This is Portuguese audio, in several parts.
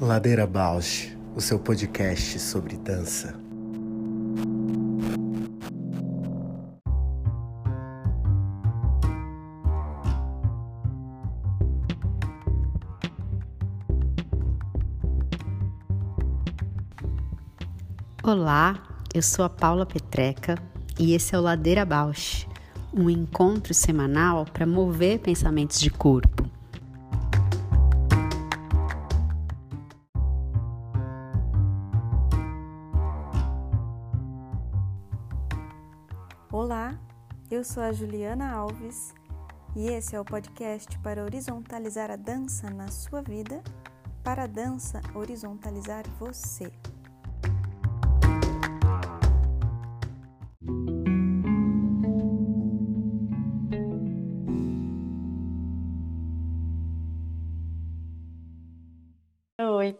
Ladeira Bausch, o seu podcast sobre dança. Olá, eu sou a Paula Petreca e esse é o Ladeira Bausch, um encontro semanal para mover pensamentos de corpo. Olá, eu sou a Juliana Alves e esse é o podcast para horizontalizar a dança na sua vida, para a dança horizontalizar você.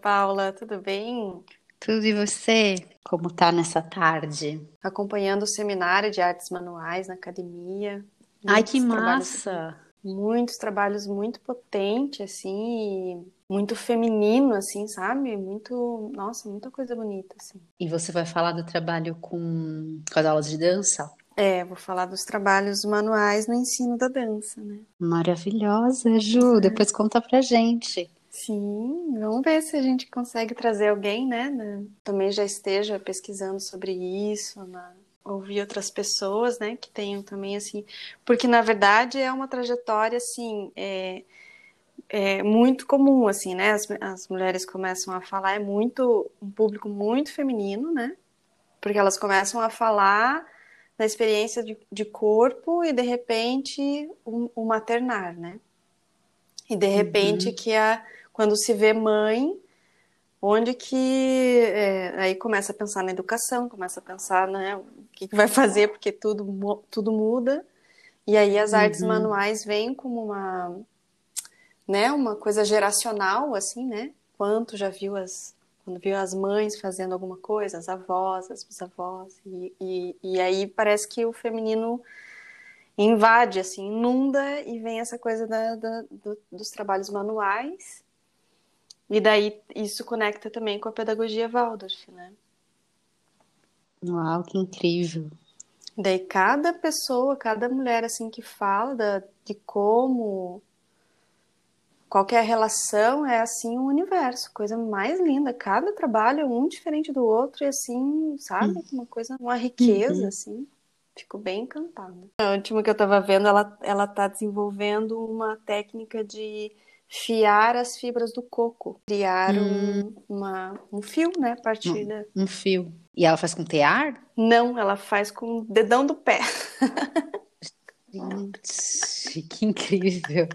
Paula, tudo bem? Tudo e você? Como tá nessa tarde? Acompanhando o seminário de artes manuais na academia. Ai, que trabalhos- massa! Muitos trabalhos muito potentes, assim, muito feminino, assim, sabe? Muito, nossa, muita coisa bonita, assim. E você vai falar do trabalho com, com as aulas de dança? É, vou falar dos trabalhos manuais no ensino da dança, né? Maravilhosa, Ju. Depois conta pra gente. Sim, vamos ver se a gente consegue trazer alguém, né? né, Também já esteja pesquisando sobre isso, na- ouvir outras pessoas, né? Que tenham também, assim. Porque, na verdade, é uma trajetória, assim, é, é muito comum, assim, né? As, as mulheres começam a falar, é muito, um público muito feminino, né? Porque elas começam a falar da experiência de, de corpo e, de repente, o, o maternar, né? E, de repente, que a quando se vê mãe, onde que é, aí começa a pensar na educação, começa a pensar, né, o que, que vai fazer, porque tudo, tudo muda. E aí as artes Uhum. manuais vêm como uma, né, uma coisa geracional, assim, né? Quanto já viu as, quando viu as mães fazendo alguma coisa, as avós, as bisavós, e, e, e aí parece que o feminino invade, assim, inunda e vem essa coisa da, da- do- dos trabalhos manuais. E daí isso conecta também com a pedagogia Waldorf, né? Uau, que incrível. Daí cada pessoa, cada mulher assim que fala da, de como qualquer relação é assim um universo, coisa mais linda. Cada trabalho é um diferente do outro e assim, sabe? Uma coisa, uma riqueza Uhum. assim. Fico bem encantada. A última que eu tava vendo, ela ela tá desenvolvendo uma técnica de fiar as fibras do coco, criar um, uma, um fio, né, a partir da... Um fio. E ela faz com tear? Não, ela faz com o dedão do pé. Gente, que incrível.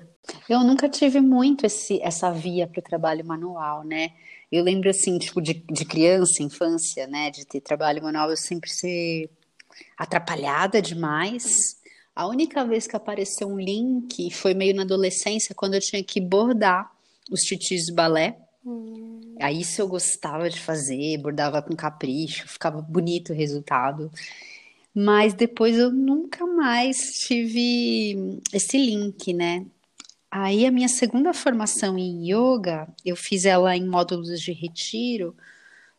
Eu nunca tive muito esse, essa via para o trabalho manual, né? Eu lembro, assim, tipo, de, de criança, infância, né? De ter trabalho manual, eu sempre ser atrapalhada demais. A única vez que apareceu um link foi meio na adolescência, quando eu tinha que bordar os titis de balé. Aí isso eu gostava de fazer, bordava com capricho, ficava bonito o resultado. Mas depois eu nunca mais tive esse link, né? Aí a minha segunda formação em yoga, eu fiz ela em módulos de retiro,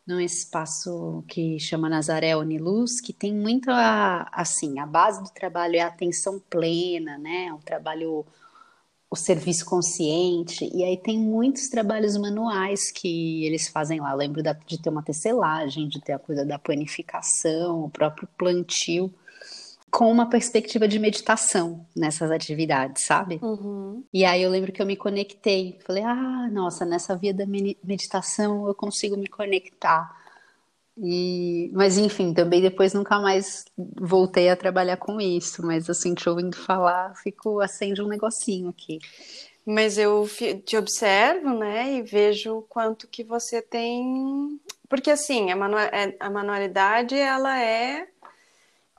num espaço que chama Nazaré Uniluz, que tem muito a, assim, a base do trabalho é a atenção plena, né? O trabalho, o serviço consciente, e aí tem muitos trabalhos manuais que eles fazem lá. Eu lembro da- de ter uma tecelagem, de ter a coisa da planificação, o próprio plantio, com uma perspectiva de meditação nessas atividades, sabe? Uhum. E aí eu lembro que eu me conectei. Falei, ah, nossa, nessa via da meditação eu consigo me conectar. E, mas enfim, também depois nunca mais voltei a trabalhar com isso. Mas assim, te ouvindo falar, fico acende um negocinho aqui. Mas eu te observo, né, e vejo o quanto que você tem. Porque, assim, a, é- a manualidade, ela é.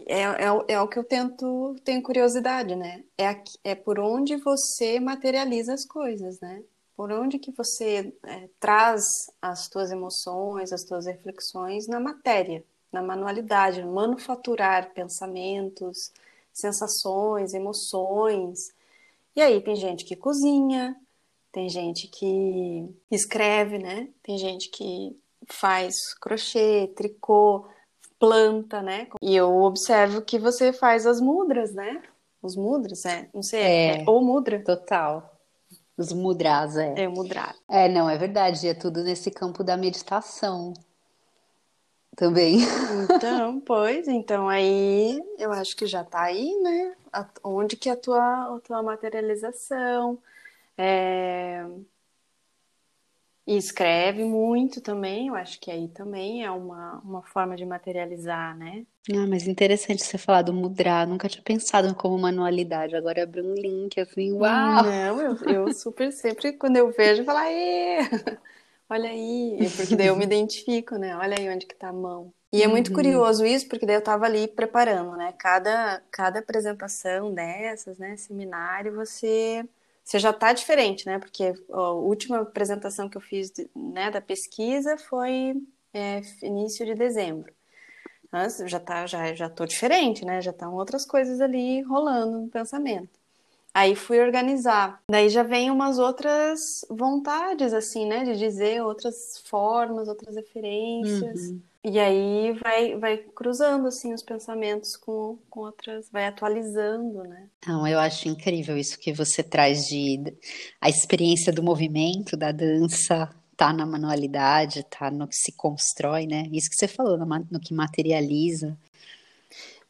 É, é, o- é o que eu tento, tenho curiosidade, né? É, é por onde você materializa as coisas, né? Por onde que você é, traz as tuas emoções, as tuas reflexões na matéria, na manualidade, manufaturar pensamentos, sensações, emoções. E aí tem gente que cozinha, tem gente que escreve, né? Tem gente que faz crochê, tricô, planta, né? E eu observo que você faz as mudras, né? Os mudras, é. Não sei, é, é ou mudra. Total. Os mudras, é. É, o mudrar. É, não, é verdade. É tudo nesse campo da meditação também. Então, pois, então aí eu acho que já tá aí, né? Onde que é a tua, a tua materialização? É... E escreve muito também, eu acho que aí também é uma, uma forma de materializar, né? Ah, mas interessante você falar do mudra, nunca tinha pensado como manualidade, agora abriu um link assim, uau! Não, eu, eu super sempre, quando eu vejo, falo, olha aí, porque daí eu me identifico, né? Olha aí onde que tá a mão. E é muito uhum. curioso isso, porque daí eu tava ali preparando, né? Cada, cada apresentação dessas, né? Seminário, você você já está diferente, né? Porque a última apresentação que eu fiz né, da pesquisa foi é, início de dezembro. Mas já tá, já já tô diferente, né? Já estão outras coisas ali rolando no pensamento. Aí fui organizar. Daí já vem umas outras vontades, assim, né? De dizer outras formas, outras referências. Uhum. E aí vai, vai cruzando, assim, os pensamentos com, com outras... Vai atualizando, né? Não, eu acho incrível isso que você traz de... A experiência do movimento, da dança, tá na manualidade, tá no que se constrói, né? Isso que você falou, no, que materializa.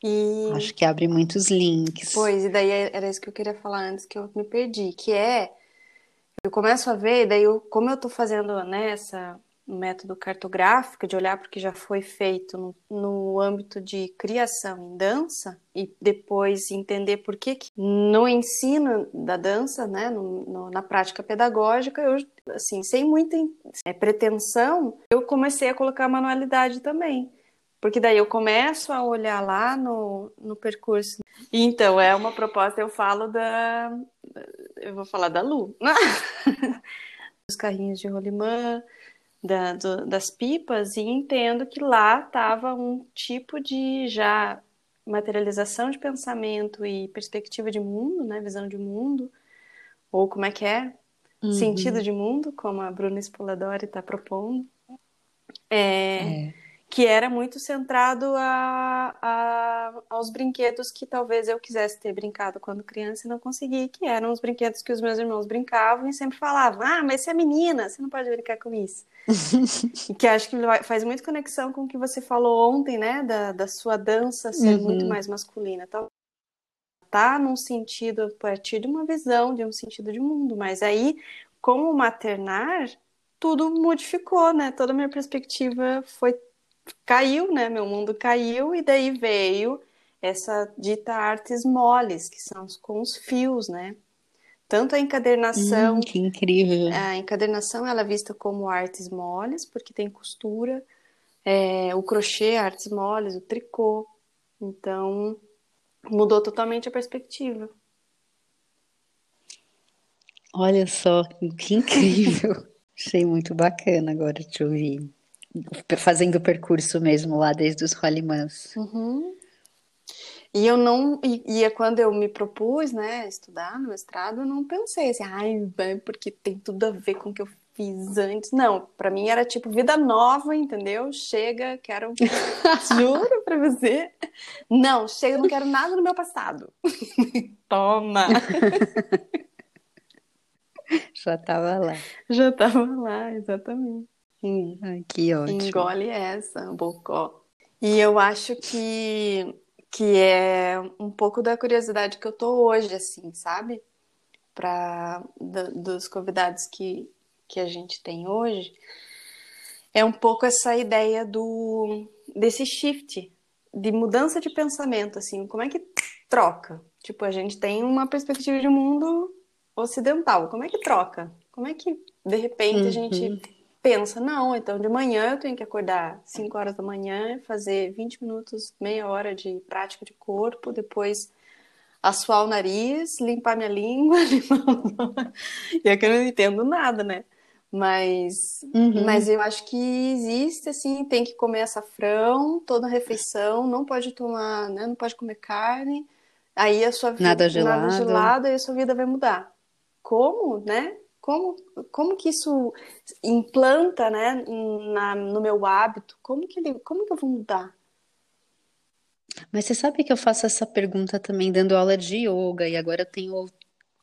E... Acho que abre muitos links. Pois, e daí era isso que eu queria falar antes, que eu me perdi, que é, eu começo a ver, daí eu, como eu tô fazendo né, método cartográfico, de olhar para o que já foi feito no, no, âmbito de criação em dança, e depois entender por que, que no ensino da dança, né, no, no, na prática pedagógica, eu, assim, sem muita é, pretensão, eu comecei a colocar manualidade também. Porque daí eu começo a olhar lá no, no percurso. Então, é uma proposta, eu falo da. Eu vou falar da Lu. Os carrinhos de rolimã, da, do, das pipas, e entendo que lá estava um tipo de já materialização de pensamento e perspectiva de mundo, né? Visão de mundo, ou como é que é? Uhum. Sentido de mundo, como a Bruna Spoladori está propondo. é. é que era muito centrado a, a, aos brinquedos que talvez eu quisesse ter brincado quando criança e não consegui, que eram os brinquedos que os meus irmãos brincavam e sempre falavam: Ah, mas você é menina, você não pode brincar com isso. que acho que faz muito conexão com o que você falou ontem, né, da, da sua dança ser uhum. muito mais masculina. Então, tá num sentido, a partir de uma visão, de um sentido de mundo, mas aí, como maternar, tudo modificou, né? Toda a minha perspectiva foi caiu, né? Meu mundo caiu e daí veio essa dita artes moles, que são com os fios, né? Tanto a encadernação, hum, que incrível. A encadernação ela é vista como artes moles, porque tem costura, é, o crochê, artes moles, o tricô. Então, mudou totalmente a perspectiva. Olha só, que incrível. Achei muito bacana agora te ouvir fazendo o percurso mesmo lá desde os rolimãs. Uhum. E eu não, e, e, é quando eu me propus, né, estudar no mestrado, eu não pensei assim, ai, porque tem tudo a ver com o que eu fiz antes. Não, para mim era tipo vida nova, entendeu? Chega, quero, juro pra você. Não, chega, não quero nada do meu passado. Toma. Já tava lá. Já tava lá, exatamente. Ai, que ótimo. Engole essa, bocó. E eu acho que, que é um pouco da curiosidade que eu tô hoje, assim, sabe? Para dos convidados que, que a gente tem hoje, é um pouco essa ideia do desse shift, de mudança de pensamento, assim, como é que troca? Tipo, a gente tem uma perspectiva de mundo ocidental, como é que troca? Como é que de repente uhum. a gente uhum pensa, não, então de manhã eu tenho que acordar 5 horas da manhã, fazer 20 minutos, meia hora de prática de corpo, depois assoar o nariz, limpar minha língua, limpar... e é que eu não entendo nada, né? Mas, uhum. mas eu acho que existe, assim, tem que comer açafrão toda refeição, não pode tomar, né, não pode comer carne, Aí a sua vida Nada gelado. nada gelado e a sua vida vai mudar. Como, né? Como, como que isso implanta, né, na, no meu hábito? Como que ele, como que eu vou mudar? Mas você sabe que eu faço essa pergunta também dando aula de yoga e agora eu tenho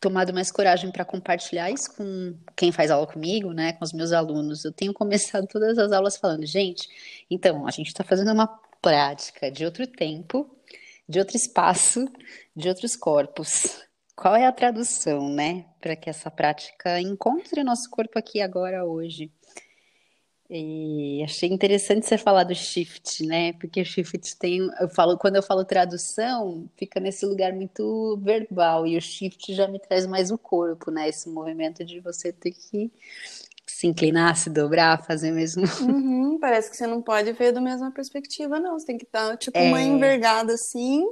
tomado mais coragem para compartilhar isso com quem faz aula comigo, né, com os meus alunos. Eu tenho começado todas as aulas falando, gente, então a gente está fazendo uma prática de outro tempo, de outro espaço, de outros corpos. Qual é a tradução, né, para que essa prática encontre o nosso corpo aqui agora hoje? E achei interessante você falar do shift, né? Porque o shift tem, eu falo, quando eu falo tradução, fica nesse lugar muito verbal e o shift já me traz mais o corpo, né? Esse movimento de você ter que se inclinar, se dobrar, fazer mesmo. Uhum, parece que você não pode ver da mesma perspectiva, não. Você tem que dar tipo É. uma envergada assim,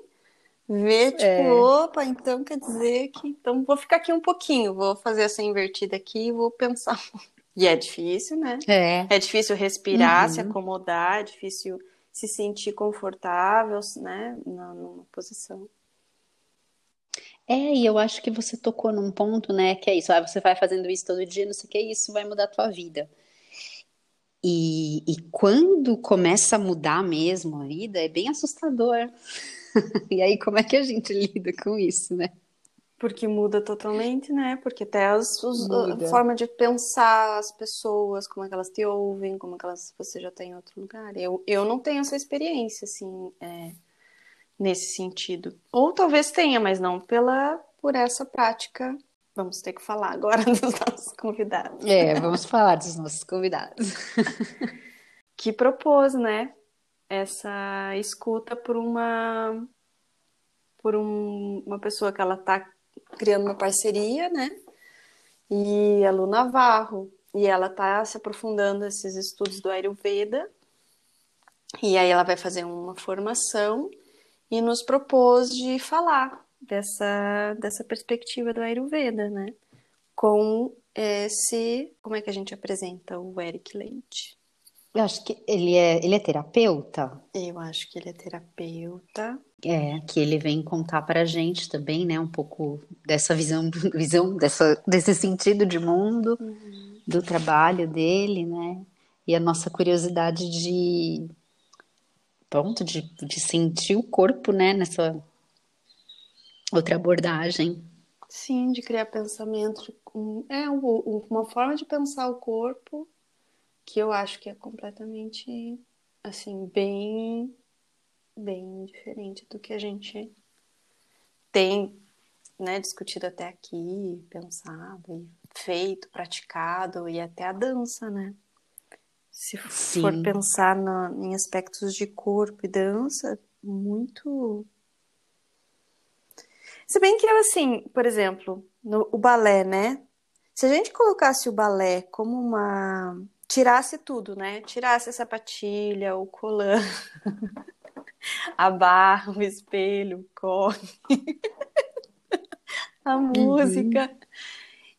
ver tipo, É. opa, então quer dizer que então vou ficar aqui um pouquinho, vou fazer essa invertida aqui e vou pensar. E é difícil, né? É. É difícil respirar, Uhum. se acomodar, é difícil se sentir confortável, né, na, numa posição. É, e eu acho que você tocou num ponto, né, que é isso, ah, você vai fazendo isso todo dia, não sei o que, isso vai mudar a tua vida. E, e quando começa a mudar mesmo a vida, é bem assustador. E aí, como é que a gente lida com isso, né? Porque muda totalmente, né? Porque até as, os- a forma de pensar as pessoas, como é que elas te ouvem, como é que elas, você já está em outro lugar. Eu, eu não tenho essa experiência, assim, é, nesse sentido. Ou talvez tenha, mas não pela, por essa prática. Vamos ter que falar agora dos nossos convidados. É, vamos falar dos nossos convidados. que propôs, né, essa escuta por uma por um- uma pessoa que ela tá criando uma parceria, né? E a Lu Navarro, e ela tá se aprofundando nesses estudos do Ayurveda. E aí ela vai fazer uma formação e nos propôs de falar dessa dessa perspectiva do Ayurveda, né? Com esse, como é que a gente apresenta o Eric Leite? Eu acho que ele é, ele é terapeuta, Eu acho que ele é terapeuta. é, que ele vem contar pra gente também, né, um pouco dessa visão, visão dessa, desse sentido de mundo, do trabalho dele, né, e a nossa curiosidade de, pronto, de, de sentir o corpo, né, nessa outra abordagem. Sim, de criar pensamento. é um- um- uma forma de pensar o corpo que eu acho que é completamente, assim, bem, bem diferente do que a gente tem, né, discutido até aqui, pensado e feito, praticado e até a dança, né? Se for Sim. pensar na- em aspectos de corpo e dança, muito se bem que, assim, por exemplo, no, o balé, né? Se a gente colocasse o balé como uma. Tirasse tudo, né? Tirasse a sapatilha, o colã, a barra, o espelho, o corre, a música,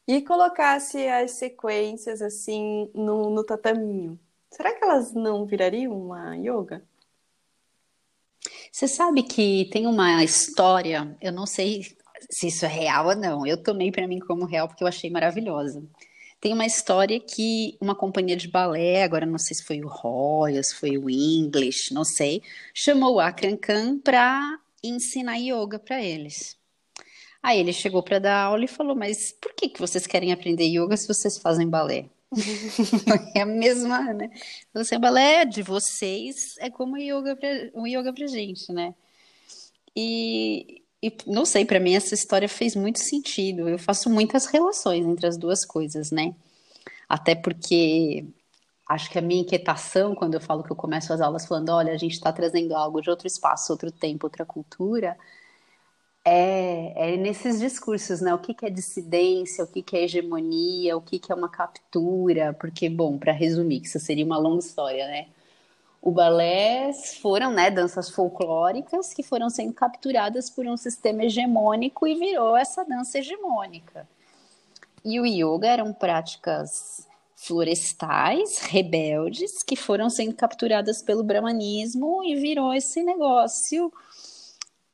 e colocasse as sequências, assim, no, no tataminho. Será que elas não virariam uma yoga? Você sabe que tem uma história, eu não sei se isso é real ou não, eu tomei pra mim como real porque eu achei maravilhosa. Tem uma história que uma companhia de balé, agora não sei se foi o Royal, se foi o English, não sei, chamou o Akran Khan para ensinar yoga para eles. Aí ele chegou para dar aula e falou: Mas por que que vocês querem aprender yoga se vocês fazem balé? É a mesma, né? Você balé de vocês é como o yoga pra, o yoga pra gente, né? E, e não sei, para mim essa história fez muito sentido. Eu faço muitas relações entre as duas coisas, né? Até porque acho que a minha inquietação, quando eu falo que eu começo as aulas falando, olha, a gente está trazendo algo de outro espaço, outro tempo, outra cultura, é, é nesses discursos, né? O que, que é dissidência, o que, que é hegemonia, o que, que é uma captura, porque, bom, para resumir, que isso seria uma longa história, né? O balé foram, né, danças folclóricas que foram sendo capturadas por um sistema hegemônico e virou essa dança hegemônica. E o yoga eram práticas florestais, rebeldes, que foram sendo capturadas pelo brahmanismo e virou esse negócio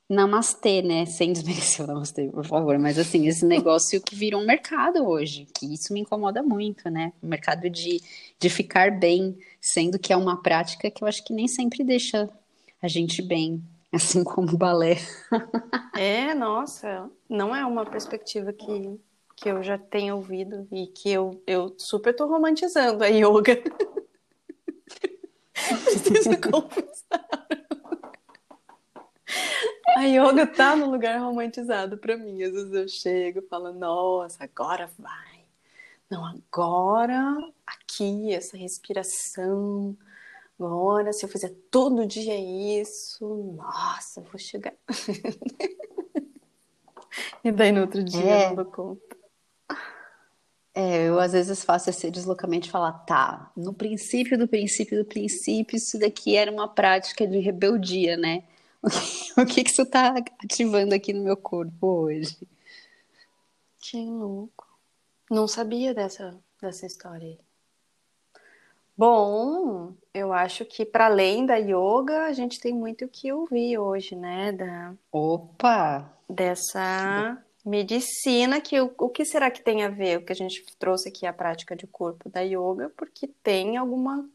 namastê, né? Sem desmerecer o namastê, por favor. Mas assim, esse negócio que virou um mercado hoje, que isso me incomoda muito, né? O mercado de, de ficar bem, sendo que é uma prática que eu acho que nem sempre deixa a gente bem, assim como o balé. É, nossa, não é uma perspectiva que, que eu já tenho ouvido e que eu, eu super tô romantizando a yoga. Preciso confessar. A yoga tá no lugar romantizado para mim. Às vezes eu chego e falo, nossa, agora vai. Não, agora aqui, essa respiração. Agora, se eu fizer todo dia isso, nossa, vou chegar. e daí no outro dia é. eu não dou conta. É, eu às vezes faço esse deslocamento de falar, tá, no princípio do princípio do princípio, isso daqui era uma prática de rebeldia, né? O que, que isso está ativando aqui no meu corpo hoje? Que louco. Não sabia dessa, dessa história aí. Bom, eu acho que para além da yoga, a gente tem muito o que ouvir hoje, né? Da, Opa! Dessa medicina que o, o que será que tem a ver o que a gente trouxe aqui a prática de corpo da yoga, porque tem alguma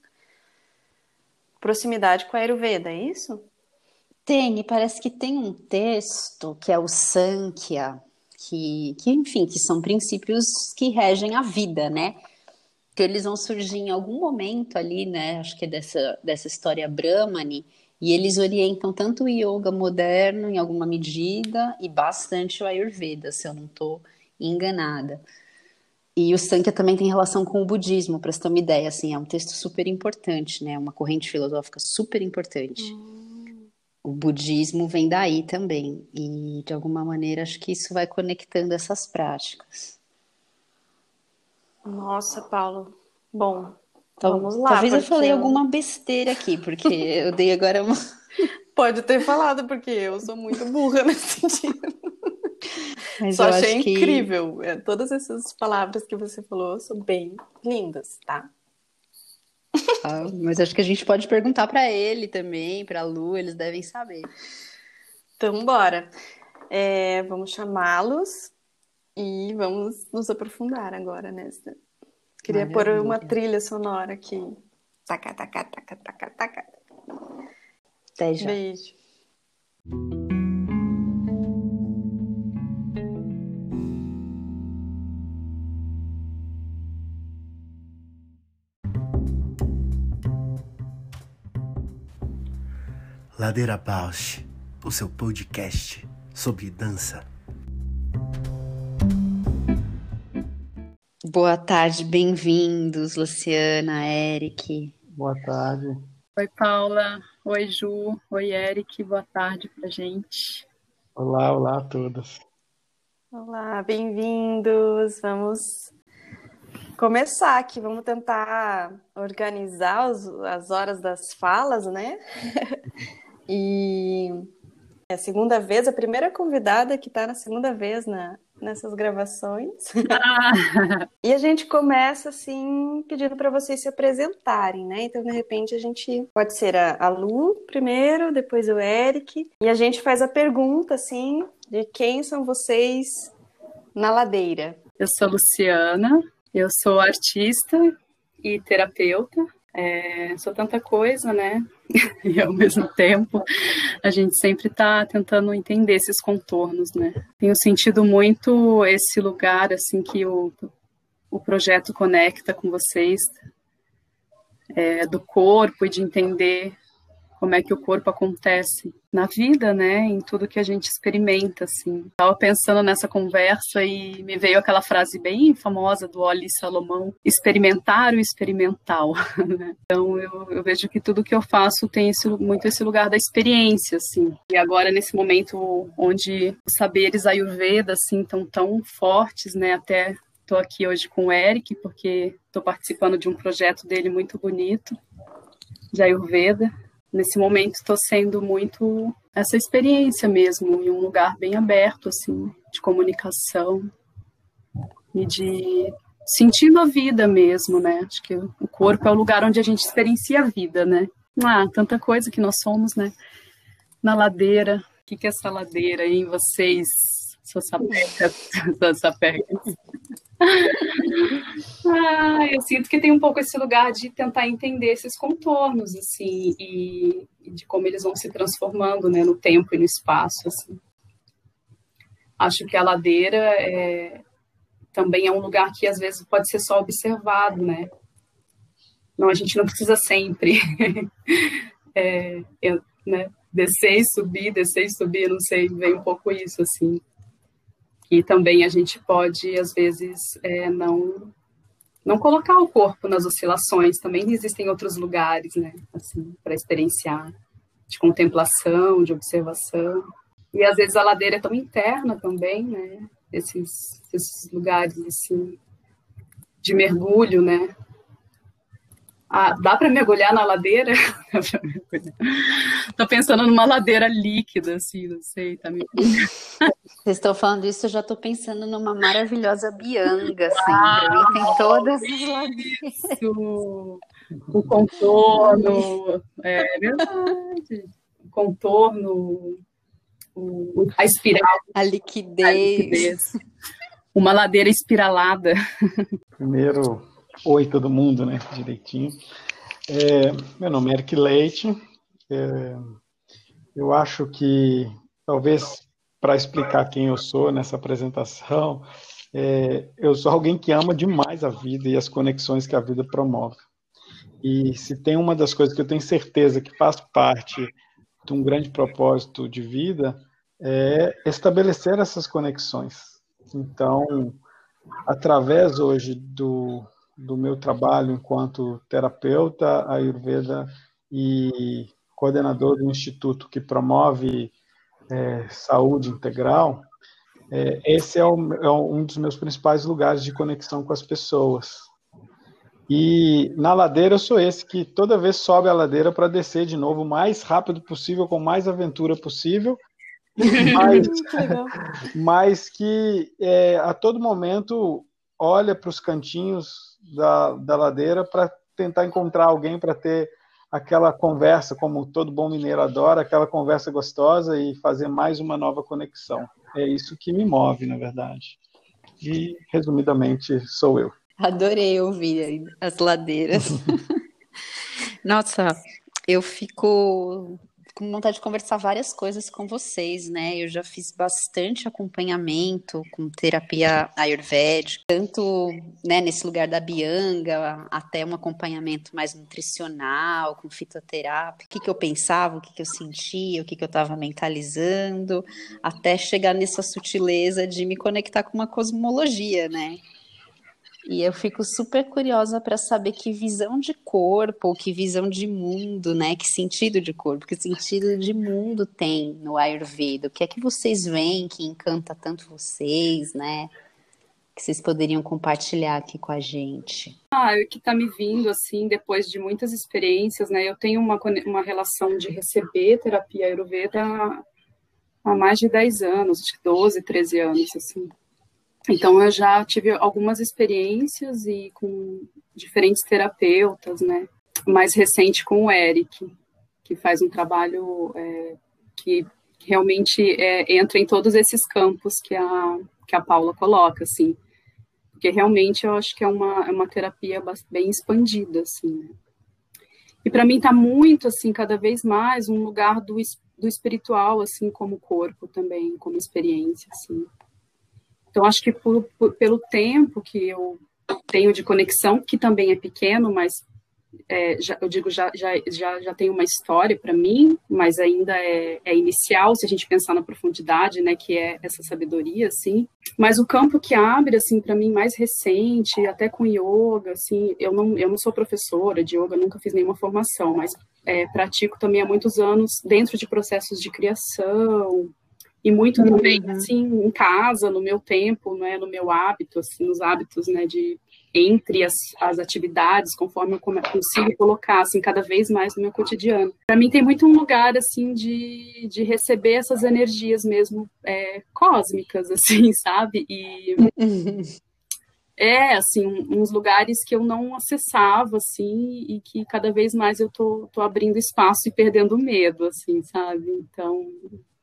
proximidade com a Ayurveda, é isso? Tem, parece que tem um texto que é o Sankhya, que, que, enfim, que são princípios que regem a vida, né? Que eles vão surgir em algum momento ali, né? Acho que é dessa, dessa história Brahmani, e eles orientam tanto o yoga moderno, em alguma medida, e bastante o Ayurveda, se eu não estou enganada. E o Sankhya também tem relação com o budismo, para você ter uma ideia, assim, é um texto super importante, né? Uma corrente filosófica super importante. Hum o budismo vem daí também. E, de alguma maneira, acho que isso vai conectando essas práticas. Nossa, Paulo. Bom, então, vamos lá. Talvez eu falei alguma besteira aqui, porque eu dei agora uma. Pode ter falado, porque eu sou muito burra nesse sentido. Mas Só achei incrível. Que... É, todas essas palavras que você falou são bem lindas, tá? Ah, mas acho que a gente pode perguntar para ele também, para a Lu, eles devem saber. Então, bora. É, vamos chamá-los e vamos nos aprofundar agora nessa. Queria Maravilha. pôr uma trilha sonora aqui. Taca, taca, taca, taca, taca. Até já. Beijo. Ladeira Bausch, o seu podcast sobre dança. Boa tarde, bem-vindos, Luciana, Eric. Boa tarde. Oi, Paula. Oi, Ju. Oi, Eric. Boa tarde pra gente. Olá, olá a todos. Olá, bem-vindos. Vamos começar aqui. Vamos tentar organizar os, as horas das falas, né? E é a segunda vez, a primeira convidada que está na segunda vez na, nessas gravações. Ah. e a gente começa assim pedindo para vocês se apresentarem, né? Então, de repente, a gente pode ser a, a Lu primeiro, depois o Eric, e a gente faz a pergunta assim de quem são vocês na ladeira. Eu sou Luciana, eu sou artista e terapeuta. É, sou tanta coisa, né? e ao mesmo tempo a gente sempre está tentando entender esses contornos, né? Tenho sentido muito esse lugar assim que o, o projeto conecta com vocês, é, do corpo e de entender como é que o corpo acontece na vida, né, em tudo que a gente experimenta, assim. Estava pensando nessa conversa e me veio aquela frase bem famosa do Oli Salomão, experimentar o experimental, né? Então eu, eu, vejo que tudo que eu faço tem esse, muito esse lugar da experiência, assim. E agora nesse momento onde os saberes ayurveda, assim, estão tão fortes, né, até estou aqui hoje com o Eric, porque estou participando de um projeto dele muito bonito, de Ayurveda, nesse momento estou sendo muito essa experiência mesmo, em um lugar bem aberto, assim, de comunicação e de sentindo a vida mesmo, né? Acho que o corpo é o lugar onde a gente experiencia a vida, né? Ah, tanta coisa que nós somos, né? Na ladeira, que, que é essa ladeira aí em vocês, suas sapecas? ah, eu sinto que tem um pouco esse lugar de tentar entender esses contornos, assim, e, e de como eles vão se transformando, né, no tempo e no espaço, assim. Acho que a ladeira é, também é um lugar que às vezes pode ser só observado, né? Não, a gente não precisa sempre é, eu, né, descer e subir, descer e subir, não sei, vem um pouco isso, assim. E também a gente pode, às vezes, é, não não colocar o corpo nas oscilações, também existem outros lugares, né, assim, para experienciar, de contemplação, de observação. E às vezes a ladeira é tão interna também, né? Esses, esses lugares assim de mergulho, né? Ah, dá para mergulhar na ladeira? Estou pensando numa ladeira líquida, assim, não sei, tá me... Vocês estão falando isso, eu já estou pensando numa maravilhosa bianga, assim, mim tem todas as isso! O contorno, é verdade, o contorno o, a espiral. A liquidez. a liquidez. Uma ladeira espiralada. Primeiro, oi todo mundo, né? Direitinho. É, meu nome é Eric Leite. É, eu acho que, talvez, para explicar quem eu sou nessa apresentação, é, eu sou alguém que ama demais a vida e as conexões que a vida promove. E se tem uma das coisas que eu tenho certeza que faz parte de um grande propósito de vida é estabelecer essas conexões. Então, através hoje do, do meu trabalho enquanto terapeuta ayurveda e coordenador do instituto que promove é, saúde integral, é, esse é, o, é, um dos meus principais lugares de conexão com as pessoas. E na ladeira eu sou esse que toda vez sobe a ladeira para descer de novo o mais rápido possível, com mais aventura possível, mas, mas que é, a todo momento olha para os cantinhos da, da ladeira para tentar encontrar alguém para ter aquela conversa, como todo bom mineiro adora, aquela conversa gostosa e fazer mais uma nova conexão. É isso que me move, na verdade. E, resumidamente, sou eu. Adorei ouvir as ladeiras. Nossa, eu fico com vontade de conversar várias coisas com vocês, né? Eu já fiz bastante acompanhamento com terapia ayurvédica, tanto né, nesse lugar da Bianga, até um acompanhamento mais nutricional, com fitoterapia. O que, que eu pensava, o que, que eu sentia, o que, que eu estava mentalizando, até chegar nessa sutileza de me conectar com uma cosmologia, né? E eu fico super curiosa para saber que visão de corpo, que visão de mundo, né? Que sentido de corpo, que sentido de mundo tem no Ayurveda? O que é que vocês veem que encanta tanto vocês, né? Que vocês poderiam compartilhar aqui com a gente. Ah, o que está me vindo, assim, depois de muitas experiências, né? Eu tenho uma, uma relação de receber terapia Ayurveda há mais de 10 anos, acho que 12, 13 anos, assim. Então eu já tive algumas experiências e com diferentes terapeutas, né? Mais recente com o Eric, que faz um trabalho é, que realmente é, entra em todos esses campos que a que a Paula coloca, assim, porque realmente eu acho que é uma, é uma terapia bem expandida, assim. Né? E para mim está muito assim, cada vez mais um lugar do, do espiritual, assim, como corpo também, como experiência, assim. Então, acho que por, por, pelo tempo que eu tenho de conexão, que também é pequeno, mas é, já, eu digo, já, já, já, já tem uma história para mim, mas ainda é, é, inicial, se a gente pensar na profundidade, né, que é essa sabedoria, assim. Mas o campo que abre, assim, para mim, mais recente, até com yoga, assim, eu não, eu não sou professora de yoga, nunca fiz nenhuma formação, mas é, pratico também há muitos anos dentro de processos de criação, e muito também uhum. assim em casa no meu tempo não é no meu hábito assim nos hábitos né de entre as, as atividades conforme eu consigo colocar assim cada vez mais no meu cotidiano. Para mim tem muito um lugar assim de, de receber essas energias mesmo é, cósmicas assim sabe? E é assim uns lugares que eu não acessava assim e que cada vez mais eu tô, tô abrindo espaço e perdendo medo assim sabe? Então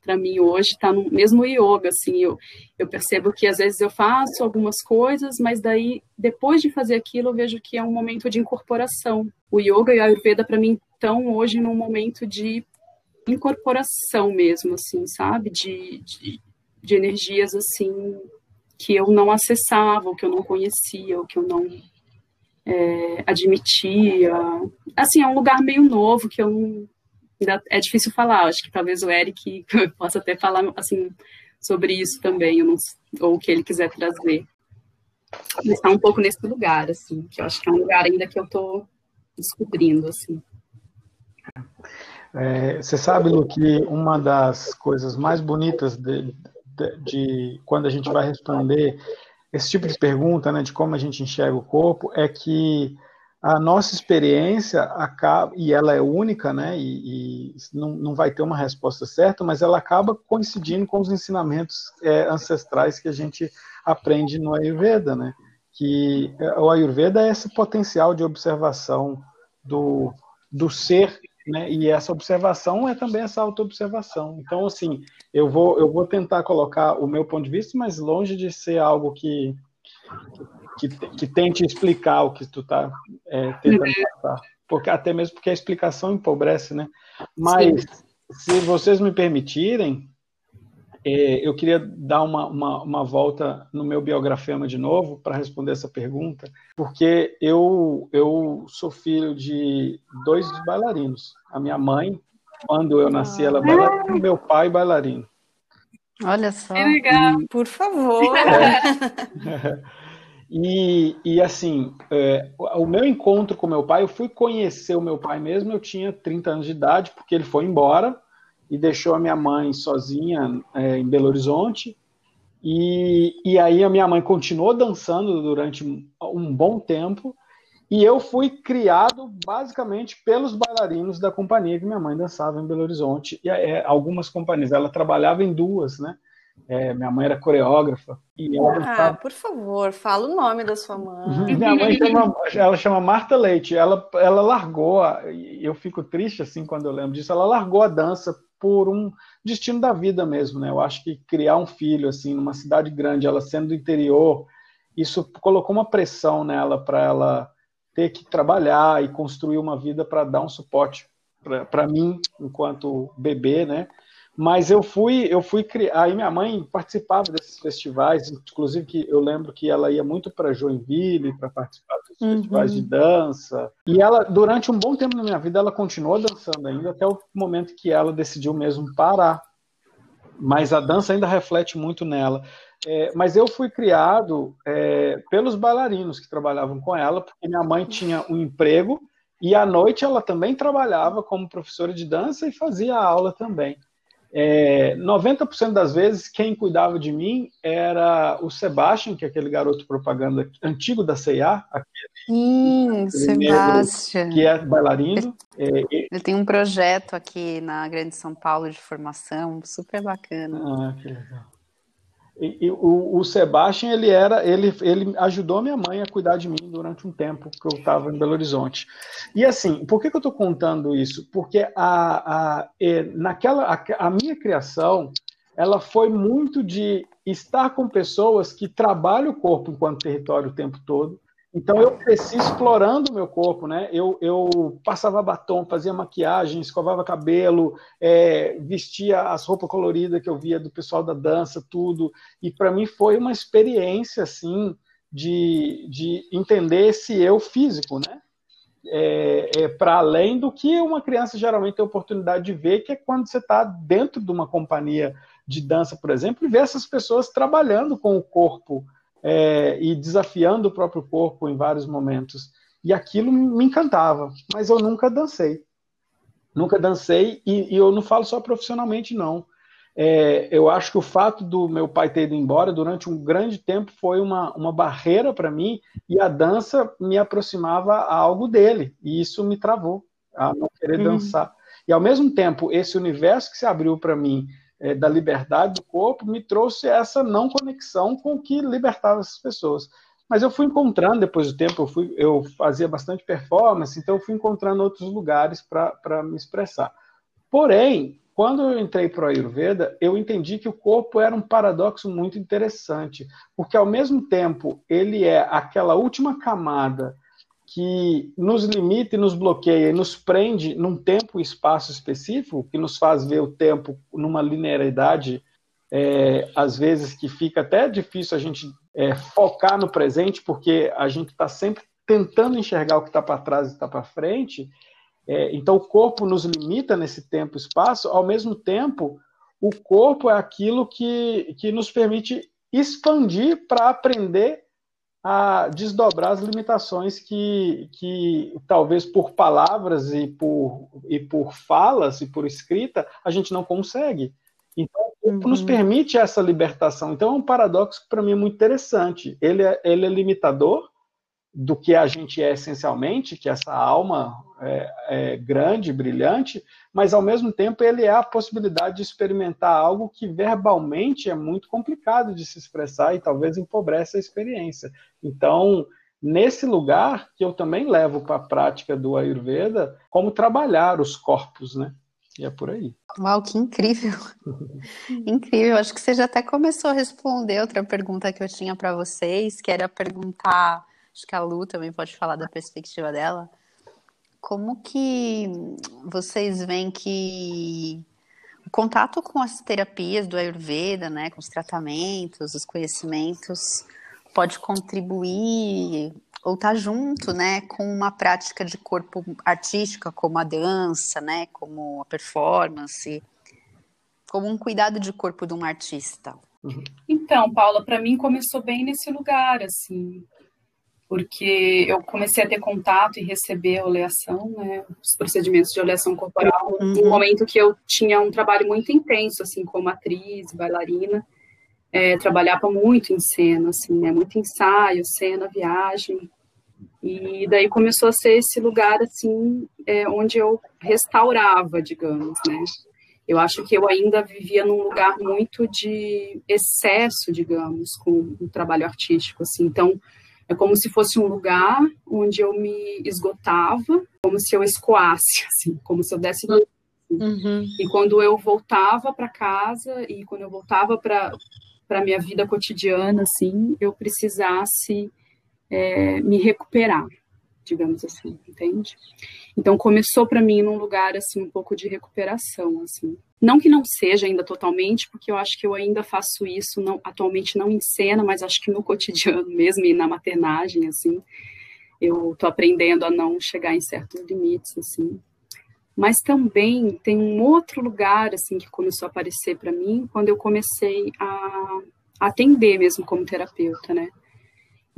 para mim hoje está no mesmo yoga, assim, eu, eu percebo que às vezes eu faço algumas coisas, mas daí depois de fazer aquilo eu vejo que é um momento de incorporação. O yoga e a ayurveda para mim estão hoje num momento de incorporação mesmo, assim, sabe? De, de, de energias assim que eu não acessava, ou que eu não conhecia, ou que eu não é, admitia. Assim, é um lugar meio novo que eu não, é difícil falar. Acho que talvez o Eric possa até falar assim sobre isso também, não, ou o que ele quiser trazer. Mas está um pouco nesse lugar, assim, que eu acho que é um lugar ainda que eu estou descobrindo, assim. É, você sabe, Lu, que uma das coisas mais bonitas de, de, de, quando a gente vai responder esse tipo de pergunta, né, de como a gente enxerga o corpo, é que a nossa experiência acaba, e ela é única, né, e, e não, não vai ter uma resposta certa, mas ela acaba coincidindo com os ensinamentos é, ancestrais que a gente aprende no Ayurveda, né, que é, o Ayurveda é esse potencial de observação do, do ser, né, e essa observação é também essa autoobservação. Então, assim, eu vou, eu vou tentar colocar o meu ponto de vista, mas longe de ser algo que que, que tente explicar o que tu está é, tentando uhum. passar. Porque, até mesmo porque a explicação empobrece, né? Mas, Sim. se vocês me permitirem, é, eu queria dar uma, uma, uma, volta no meu biografema de novo para responder essa pergunta, porque eu, eu sou filho de dois bailarinos. A minha mãe, quando eu nasci, ela é bailarina, e meu pai bailarino. Olha só. Que legal. Por favor. É. E, e assim, é, o meu encontro com meu pai, eu fui conhecer o meu pai mesmo, eu tinha 30 anos de idade, porque ele foi embora e deixou a minha mãe sozinha é, em Belo Horizonte. E, e aí a minha mãe continuou dançando durante um bom tempo, e eu fui criado basicamente pelos bailarinos da companhia que minha mãe dançava em Belo Horizonte. E é, algumas companhias, ela trabalhava em duas, né? É, minha mãe era coreógrafa. E ela ah, por favor, fala o nome da sua mãe. minha mãe chama, ela chama Marta Leite. Ela, ela largou, e eu fico triste assim quando eu lembro disso, ela largou a dança por um destino da vida mesmo, né? Eu acho que criar um filho assim numa cidade grande, ela sendo do interior, isso colocou uma pressão nela para ela ter que trabalhar e construir uma vida para dar um suporte para mim enquanto bebê, né? Mas eu fui, eu fui criar. Aí minha mãe participava desses festivais, inclusive que eu lembro que ela ia muito para Joinville para participar dos uhum. festivais de dança. E ela, durante um bom tempo na minha vida, ela continuou dançando ainda até o momento que ela decidiu mesmo parar. Mas a dança ainda reflete muito nela. É, mas eu fui criado é, pelos bailarinos que trabalhavam com ela, porque minha mãe tinha um emprego e à noite ela também trabalhava como professora de dança e fazia aula também. É, 90% das vezes, quem cuidava de mim era o Sebastian, que é aquele garoto propaganda antigo da C&A. Sim, Sebastian. Que é bailarino. Ele, é, ele tem um projeto aqui na Grande São Paulo de formação, super bacana. Ah, que legal. E, o, o Sebastian, ele era, ele, ele ajudou minha mãe a cuidar de mim durante um tempo que eu estava em Belo Horizonte. E assim, por que, que eu estou contando isso? Porque a, a, naquela, a, a minha criação, ela foi muito de estar com pessoas que trabalham o corpo enquanto território o tempo todo, então eu cresci explorando o meu corpo, né? Eu, eu passava batom, fazia maquiagem, escovava cabelo, é, vestia as roupas coloridas que eu via do pessoal da dança, tudo. E para mim foi uma experiência assim de, de entender esse eu físico, né? É, é para além do que uma criança geralmente tem oportunidade de ver, que é quando você está dentro de uma companhia de dança, por exemplo, e ver essas pessoas trabalhando com o corpo é, e desafiando o próprio corpo em vários momentos. E aquilo me encantava, mas eu nunca dancei. Nunca dancei, e, e eu não falo só profissionalmente, não. É, eu acho que o fato do meu pai ter ido embora durante um grande tempo foi uma, uma barreira para mim, e a dança me aproximava a algo dele, e isso me travou, a não querer hum. dançar. E ao mesmo tempo, esse universo que se abriu para mim é, da liberdade do corpo me trouxe essa não conexão com o que libertava essas pessoas. Mas eu fui encontrando, depois do tempo, eu, fui, eu fazia bastante performance, então eu fui encontrando outros lugares para me expressar. Porém, quando eu entrei para o Ayurveda, eu entendi que o corpo era um paradoxo muito interessante, porque ao mesmo tempo ele é aquela última camada que nos limita e nos bloqueia e nos prende num tempo e espaço específico, que nos faz ver o tempo numa linearidade, é, às vezes que fica até difícil a gente é, focar no presente, porque a gente está sempre tentando enxergar o que está para trás e está para frente. É, então, o corpo nos limita nesse tempo e espaço, ao mesmo tempo, o corpo é aquilo que, que nos permite expandir para aprender a desdobrar as limitações que, que talvez por palavras e por, e por falas e por escrita a gente não consegue. Então, o corpo uhum. nos permite essa libertação. Então, é um paradoxo que para mim é muito interessante. Ele é, ele é limitador, do que a gente é essencialmente, que essa alma é, é, grande, brilhante, mas ao mesmo tempo ele é a possibilidade de experimentar algo que verbalmente é muito complicado de se expressar e talvez empobrece a experiência. Então, nesse lugar que eu também levo para a prática do Ayurveda, como trabalhar os corpos, né? E é por aí. Uau, que incrível! incrível. Acho que você já até começou a responder outra pergunta que eu tinha para vocês, que era perguntar acho que a Lu também pode falar da perspectiva dela. Como que vocês veem que o contato com as terapias do Ayurveda, né, com os tratamentos, os conhecimentos, pode contribuir ou estar tá junto, né, com uma prática de corpo artística, como a dança, né, como a performance, como um cuidado de corpo de um artista? Então, Paula, para mim começou bem nesse lugar, assim, porque eu comecei a ter contato e receber a oleação, né, os procedimentos de oleação corporal, uhum. no momento que eu tinha um trabalho muito intenso, assim, como atriz, bailarina, é, trabalhava muito em cena, assim, né, muito ensaio, cena, viagem, e daí começou a ser esse lugar, assim, é, onde eu restaurava, digamos, né, eu acho que eu ainda vivia num lugar muito de excesso, digamos, com o trabalho artístico, assim, então é como se fosse um lugar onde eu me esgotava, como se eu escoasse, assim, como se eu desse. Uhum. E quando eu voltava para casa e quando eu voltava para para minha vida cotidiana, assim, eu precisasse é, me recuperar, digamos assim, entende? Então começou para mim num lugar assim um pouco de recuperação, assim. Não que não seja ainda totalmente, porque eu acho que eu ainda faço isso, não, atualmente não em cena, mas acho que no cotidiano mesmo e na maternagem, assim, eu tô aprendendo a não chegar em certos limites, assim. Mas também tem um outro lugar, assim, que começou a aparecer para mim quando eu comecei a atender mesmo como terapeuta, né?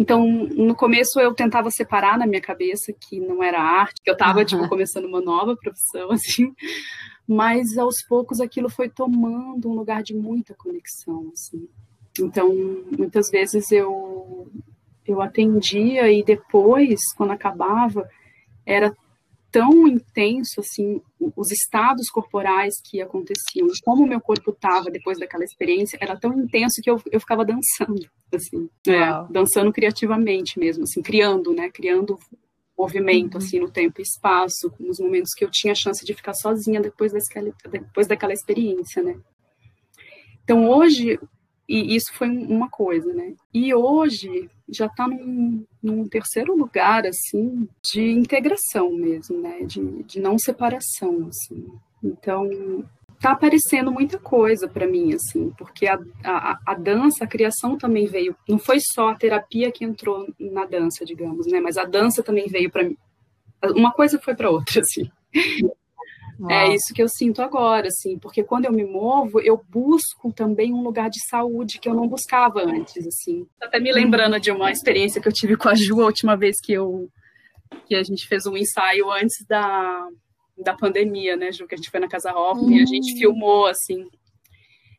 Então, no começo eu tentava separar na minha cabeça que não era arte, que eu estava, uhum. tipo, começando uma nova profissão, assim mas aos poucos aquilo foi tomando um lugar de muita conexão, assim. Então, muitas vezes eu eu atendia e depois, quando acabava, era tão intenso assim os estados corporais que aconteciam, como o meu corpo estava depois daquela experiência, era tão intenso que eu, eu ficava dançando, assim, é, dançando criativamente mesmo, assim, criando, né, criando movimento, uhum. assim, no tempo e espaço, nos momentos que eu tinha a chance de ficar sozinha depois daquela, depois daquela experiência, né? Então, hoje, e isso foi uma coisa, né? E hoje já está num, num, terceiro lugar, assim, de integração mesmo, né? De, de não separação, assim. Então, tá aparecendo muita coisa para mim, assim, porque a, a, a, dança, a criação também veio. Não foi só a terapia que entrou na dança, digamos, né? Mas a dança também veio para mim. Uma coisa foi para outra, assim. Uau. É isso que eu sinto agora, assim, porque quando eu me movo, eu busco também um lugar de saúde que eu não buscava antes, assim. Até me lembrando de uma experiência que eu tive com a Ju a última vez que eu que a gente fez um ensaio antes da da pandemia, né, Ju, que a gente foi na Casa Hoffman e a gente filmou, assim.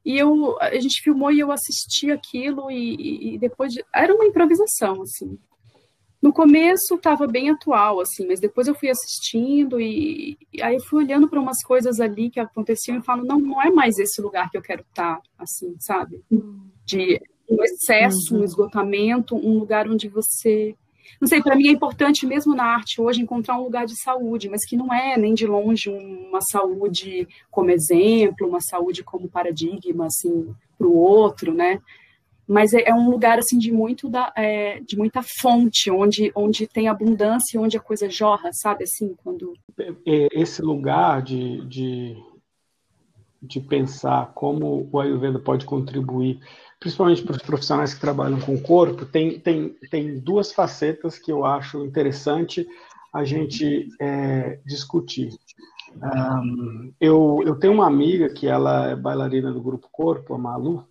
E eu, a gente filmou e eu assisti aquilo e, e depois, de, era uma improvisação, assim. No começo estava bem atual, assim, mas depois eu fui assistindo e, e aí eu fui olhando para umas coisas ali que aconteciam e falo, não, não é mais esse lugar que eu quero estar, tá, assim, sabe? De um excesso, uhum. um esgotamento, um lugar onde você não sei, para mim é importante mesmo na arte hoje encontrar um lugar de saúde, mas que não é nem de longe uma saúde como exemplo, uma saúde como paradigma assim para o outro, né? Mas é, é, um lugar assim de muito da, é, de muita fonte, onde onde tem abundância, onde a coisa jorra, sabe assim quando é, esse lugar de, de de pensar como o Ayurveda pode contribuir principalmente para os profissionais que trabalham com o corpo, tem, tem, tem duas facetas que eu acho interessante a gente é, discutir. Um, eu, eu tenho uma amiga que ela é bailarina do Grupo Corpo, a Malu,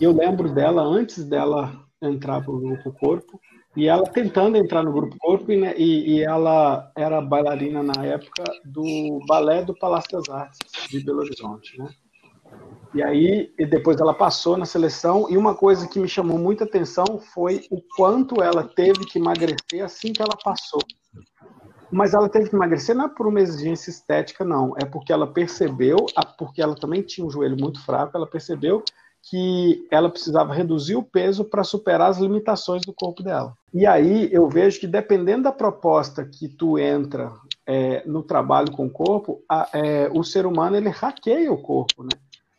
eu lembro dela antes dela entrar para o Grupo Corpo, e ela tentando entrar no Grupo Corpo, e, né, e, e ela era bailarina na época do Balé do Palácio das Artes de Belo Horizonte, né? E aí, e depois ela passou na seleção, e uma coisa que me chamou muita atenção foi o quanto ela teve que emagrecer assim que ela passou. Mas ela teve que emagrecer não é por uma exigência estética, não. É porque ela percebeu, porque ela também tinha um joelho muito fraco, ela percebeu que ela precisava reduzir o peso para superar as limitações do corpo dela. E aí eu vejo que dependendo da proposta que tu entra é, no trabalho com o corpo, a, é, o ser humano ele hackeia o corpo, né?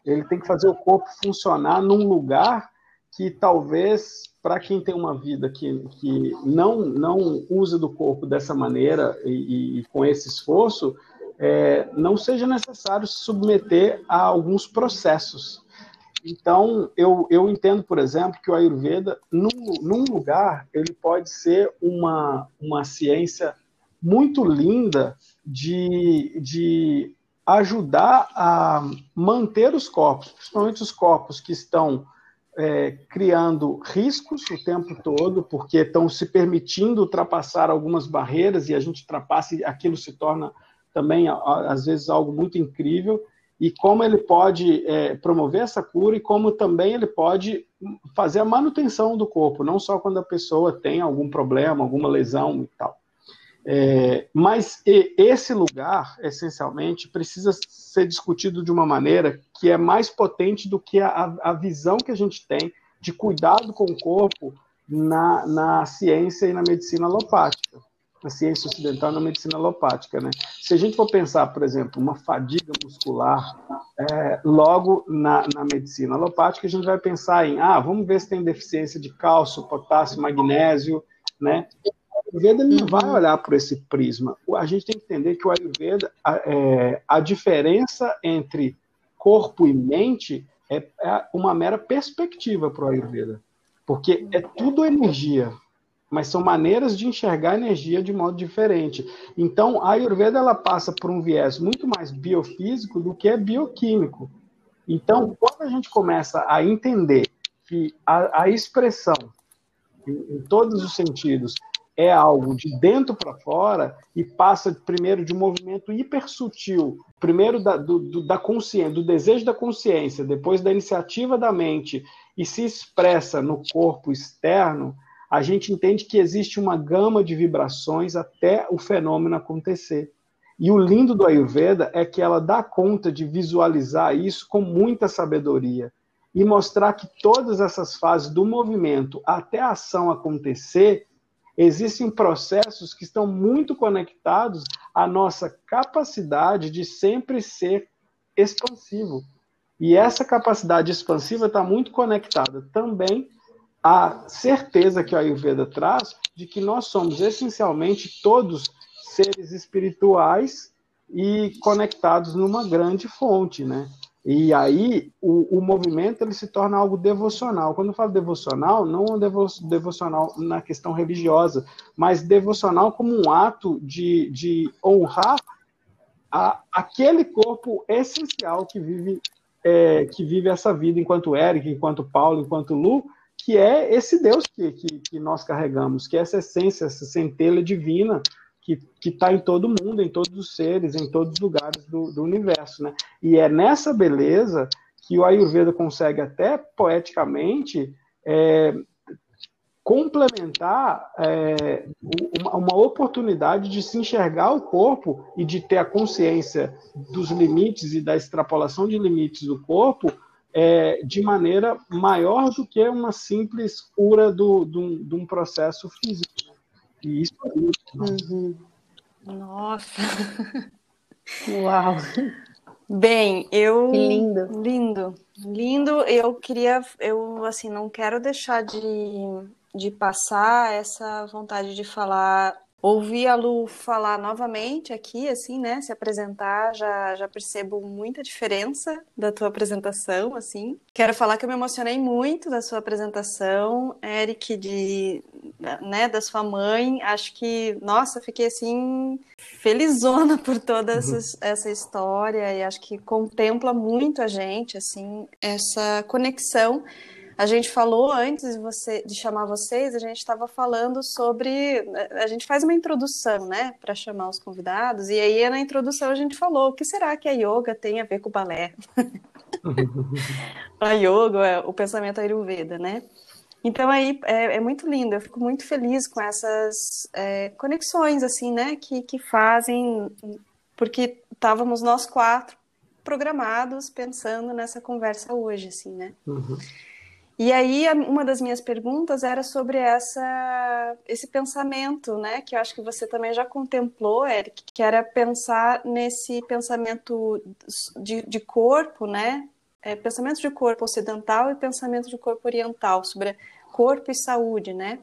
ele tem que fazer o corpo funcionar num lugar que talvez para quem tem uma vida que, que não, não usa do corpo dessa maneira e, e com esse esforço, é, não seja necessário se submeter a alguns processos. Então, eu, eu entendo, por exemplo, que o Ayurveda, num, num lugar, ele pode ser uma, uma ciência muito linda de, de ajudar a manter os corpos, principalmente os corpos que estão é, criando riscos o tempo todo, porque estão se permitindo ultrapassar algumas barreiras e a gente ultrapassa e aquilo se torna também, às vezes, algo muito incrível. E como ele pode é, promover essa cura e como também ele pode fazer a manutenção do corpo, não só quando a pessoa tem algum problema, alguma lesão e tal. É, mas esse lugar, essencialmente, precisa ser discutido de uma maneira que é mais potente do que a, a visão que a gente tem de cuidado com o corpo na, na ciência e na medicina alopática, na ciência ocidental na medicina alopática. Né? Se a gente for pensar, por exemplo, uma fadiga muscular, é, logo na, na medicina alopática, a gente vai pensar em, ah, vamos ver se tem deficiência de cálcio, potássio, magnésio, né? Ayurveda não vai uhum. olhar por esse prisma. A gente tem que entender que o Ayurveda, a, é, a diferença entre corpo e mente é, é uma mera perspectiva para o Ayurveda. Porque é tudo energia, mas são maneiras de enxergar a energia de modo diferente. Então, a Ayurveda ela passa por um viés muito mais biofísico do que é bioquímico. Então, quando a gente começa a entender que a, a expressão, em, em todos os sentidos, é algo de dentro para fora e passa primeiro de um movimento hipersutil, primeiro da, do, do, da consciência, do desejo da consciência, depois da iniciativa da mente e se expressa no corpo externo, a gente entende que existe uma gama de vibrações até o fenômeno acontecer. E o lindo do Ayurveda é que ela dá conta de visualizar isso com muita sabedoria e mostrar que todas essas fases do movimento até a ação acontecer existem processos que estão muito conectados à nossa capacidade de sempre ser expansivo. E essa capacidade expansiva está muito conectada também à certeza que a Ayurveda traz de que nós somos essencialmente todos seres espirituais e conectados numa grande fonte, né? E aí o, o movimento ele se torna algo devocional. Quando eu falo devocional, não um devo, devocional na questão religiosa, mas devocional como um ato de, de honrar a, aquele corpo essencial que vive é, que vive essa vida enquanto Eric, enquanto Paulo, enquanto Lu, que é esse Deus que, que, que nós carregamos, que é essa essência, essa centelha divina que está em todo mundo, em todos os seres, em todos os lugares do, do universo. Né? E é nessa beleza que o Ayurveda consegue até poeticamente é, complementar é, uma, uma, oportunidade de se enxergar o corpo e de ter a consciência dos limites e da extrapolação de limites do corpo é, de maneira maior do que uma simples cura do, do, de um processo físico. E isso é muito uhum. Nossa! Uau! Bem, eu. Que lindo. Lindo. Lindo. Eu queria. Eu, assim, não quero deixar de, de passar essa vontade de falar Ouvir a Lu falar novamente aqui, assim, né, se apresentar, já, já percebo muita diferença da tua apresentação, assim. Quero falar que eu me emocionei muito da sua apresentação, Eric, de, né, da sua mãe. Acho que, nossa, fiquei, assim, felizona por toda essa, uhum. essa história e acho que contempla muito a gente, assim, essa conexão a gente falou antes de, você, de chamar vocês, a gente estava falando sobre. A gente faz uma introdução, né, para chamar os convidados, e aí na introdução a gente falou: o que será que a yoga tem a ver com o balé? a yoga, é o pensamento Ayurveda, né? Então aí é, é, muito lindo, eu fico muito feliz com essas é, conexões, assim, né, que, que fazem, porque estávamos nós quatro programados pensando nessa conversa hoje, assim, né? Uhum. E aí, uma das minhas perguntas era sobre essa, esse pensamento, né, que eu acho que você também já contemplou, Eric, que era pensar nesse pensamento de, de corpo, né, é, pensamento de corpo ocidental e pensamento de corpo oriental, sobre corpo e saúde, né?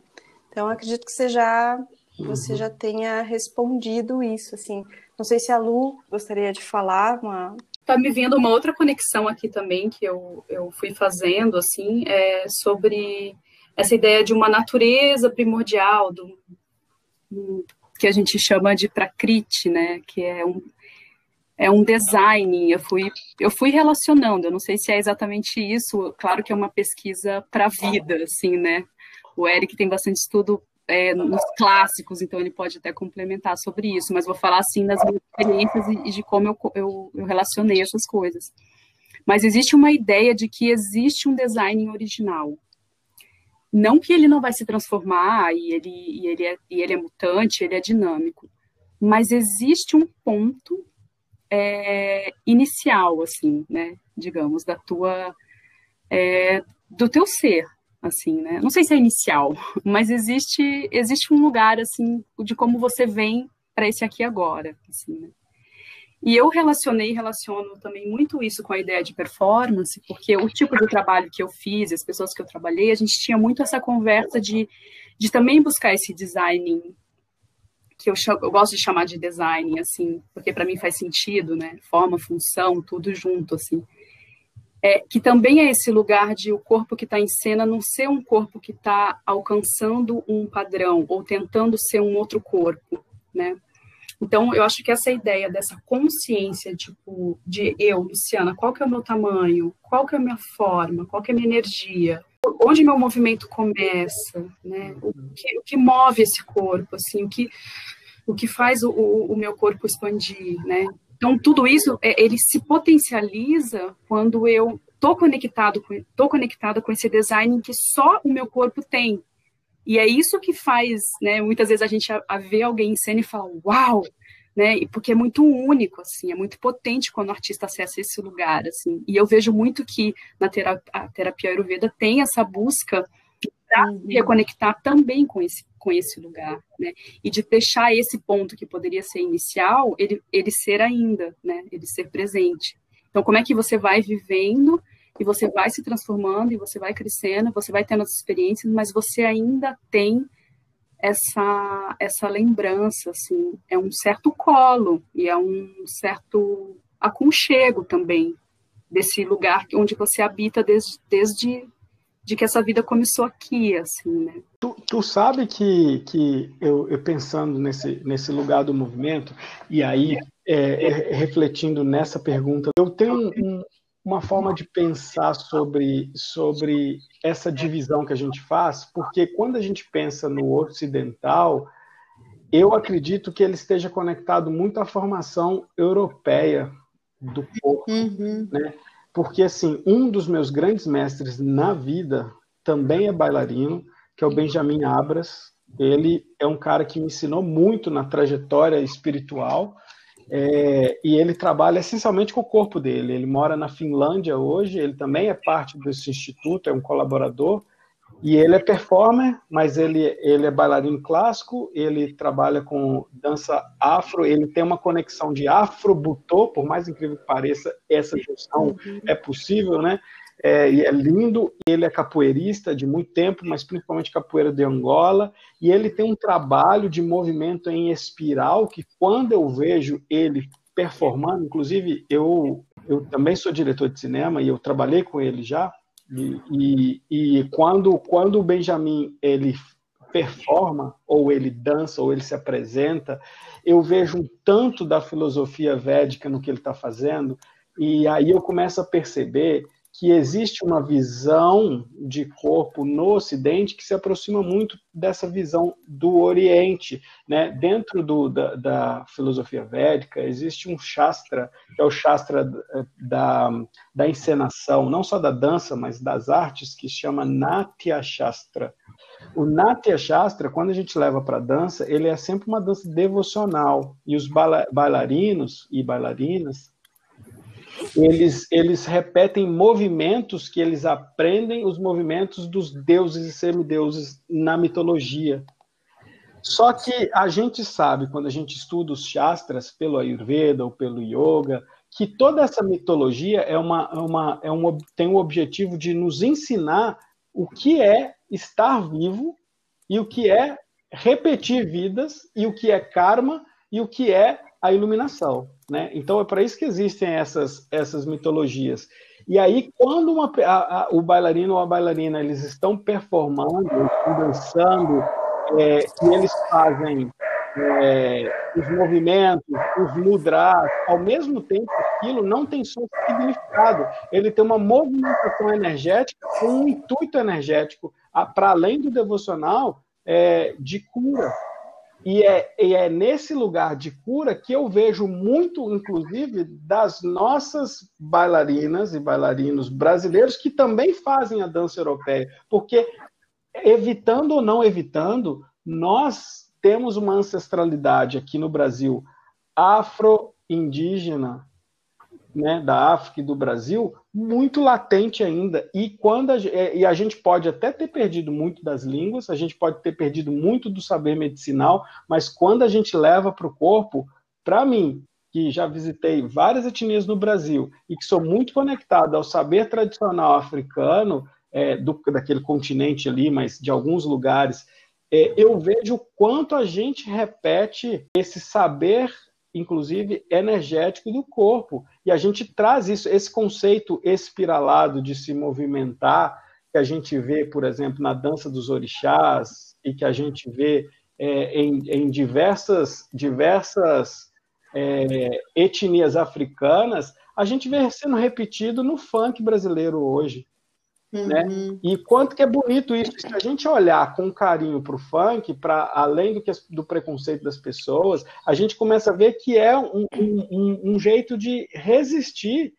Então, acredito que você já, você uhum. já tenha respondido isso, assim. Não sei se a Lu gostaria de falar uma, tá me vindo uma outra conexão aqui também que eu, eu fui fazendo, assim, é sobre essa ideia de uma natureza primordial, do, que a gente chama de prakriti, né, que é um, é um design, eu fui, eu fui relacionando, eu não sei se é exatamente isso, claro que é uma pesquisa para a vida, assim, né, o Eric tem bastante estudo é, nos clássicos, então ele pode até complementar sobre isso, mas vou falar assim das minhas experiências e, de como eu, eu, eu relacionei essas coisas. Mas existe uma ideia de que existe um design original. Não que ele não vai se transformar e ele, e ele, é, e ele é mutante, ele é dinâmico, mas existe um ponto é, inicial, assim, né, digamos, da tua, é, do teu ser, assim, né? Não sei se é inicial, mas existe existe um lugar assim de como você vem para esse aqui agora, assim, né? E eu relacionei, relaciono também muito isso com a ideia de performance, porque o tipo de trabalho que eu fiz, as pessoas que eu trabalhei, a gente tinha muito essa conversa de, de também buscar esse design que eu, eu gosto de chamar de design, assim, porque para mim faz sentido, né? Forma, função, tudo junto, assim é, que também é esse lugar de o corpo que está em cena não ser um corpo que está alcançando um padrão ou tentando ser um outro corpo, né? Então, eu acho que essa ideia dessa consciência, tipo, de eu, Luciana, qual que é o meu tamanho, qual que é a minha forma, qual que é a minha energia, onde meu movimento começa, né? O que, o que move esse corpo, assim, o que, o que faz o, o meu corpo expandir, né? Então, tudo isso, é, ele se potencializa quando eu tô conectado, tô conectada com esse design que só o meu corpo tem. E é isso que faz, né, muitas vezes a gente a, a ver alguém em cena e fala, uau, né, porque é muito único, assim, é muito potente quando o artista acessa esse lugar, assim. E eu vejo muito que na terapia, a terapia Ayurveda tem essa busca uhum. reconectar também com esse com esse lugar, né? E de deixar esse ponto que poderia ser inicial, ele, ele ser ainda, né? Ele ser presente. Então, como é que você vai vivendo e você vai se transformando e você vai crescendo, você vai tendo as experiências, mas você ainda tem essa essa lembrança, assim, é um certo colo e é um certo aconchego também desse lugar onde você habita desde, desde de que essa vida começou aqui, assim, né? Tu, tu sabe que, que eu, eu, pensando nesse, nesse lugar do movimento, e aí é, é, refletindo nessa pergunta, eu tenho um, uma forma de pensar sobre, sobre essa divisão que a gente faz, porque quando a gente pensa no ocidental, eu acredito que ele esteja conectado muito à formação europeia do corpo, uhum. né? Porque assim, um dos meus grandes mestres na vida também é bailarino, que é o Benjamin Abras. Ele é um cara que me ensinou muito na trajetória espiritual. É, e ele trabalha essencialmente com o corpo dele. Ele mora na Finlândia hoje, ele também é parte desse instituto, é um colaborador. E ele é performer, mas ele, ele é bailarino clássico, ele trabalha com dança afro, ele tem uma conexão de afro-butô, por mais incrível que pareça, essa junção uhum. é possível, né? É, e é lindo, ele é capoeirista de muito tempo, mas principalmente capoeira de Angola, e ele tem um trabalho de movimento em espiral que quando eu vejo ele performando, inclusive eu, eu também sou diretor de cinema e eu trabalhei com ele já, e, e, e quando, quando o Benjamin ele performa, ou ele dança, ou ele se apresenta, eu vejo um tanto da filosofia védica no que ele está fazendo, e aí eu começo a perceber que existe uma visão de corpo no Ocidente que se aproxima muito dessa visão do Oriente. Né? Dentro do, da, da, filosofia védica, existe um Shastra, que é o Shastra da, da encenação, não só da dança, mas das artes, que se chama Natya Shastra. O Natya Shastra, quando a gente leva para a dança, ele é sempre uma dança devocional. E os bailarinos e bailarinas eles, eles repetem movimentos que eles aprendem, os movimentos dos deuses e semideuses na mitologia. Só que a gente sabe, quando a gente estuda os Shastras, pelo Ayurveda ou pelo Yoga, que toda essa mitologia é uma, uma, é um, tem o objetivo de nos ensinar o que é estar vivo e o que é repetir vidas e o que é karma e o que é a iluminação. Né? Então é para isso que existem essas, essas mitologias. E aí, quando uma, a, a, o bailarino ou a bailarina eles estão performando, estão dançando, é, e eles fazem é, os movimentos, os mudras, ao mesmo tempo aquilo não tem só significado, ele tem uma movimentação energética com um intuito energético, para além do devocional, é, de cura. E é, e é nesse lugar de cura que eu vejo muito, inclusive, das nossas bailarinas e bailarinos brasileiros que também fazem a dança europeia. Porque, evitando ou não evitando, nós temos uma ancestralidade aqui no Brasil afro-indígena, né, da África e do Brasil, muito latente ainda. E, quando a, e a gente pode até ter perdido muito das línguas, a gente pode ter perdido muito do saber medicinal, mas quando a gente leva para o corpo, para mim, que já visitei várias etnias no Brasil e que sou muito conectado ao saber tradicional africano, é, do, daquele continente ali, mas de alguns lugares, é, eu vejo o quanto a gente repete esse saber inclusive energético do corpo. E a gente traz isso, esse conceito espiralado de se movimentar, que a gente vê, por exemplo, na dança dos orixás, e que a gente vê é, em, em, diversas, diversas é, etnias africanas, a gente vê sendo repetido no funk brasileiro hoje. Né? Uhum. Né? E quanto que é bonito isso. Se a gente olhar com carinho para o funk, para além do, que, do preconceito das pessoas, a gente começa a ver que é um, um, um jeito de resistir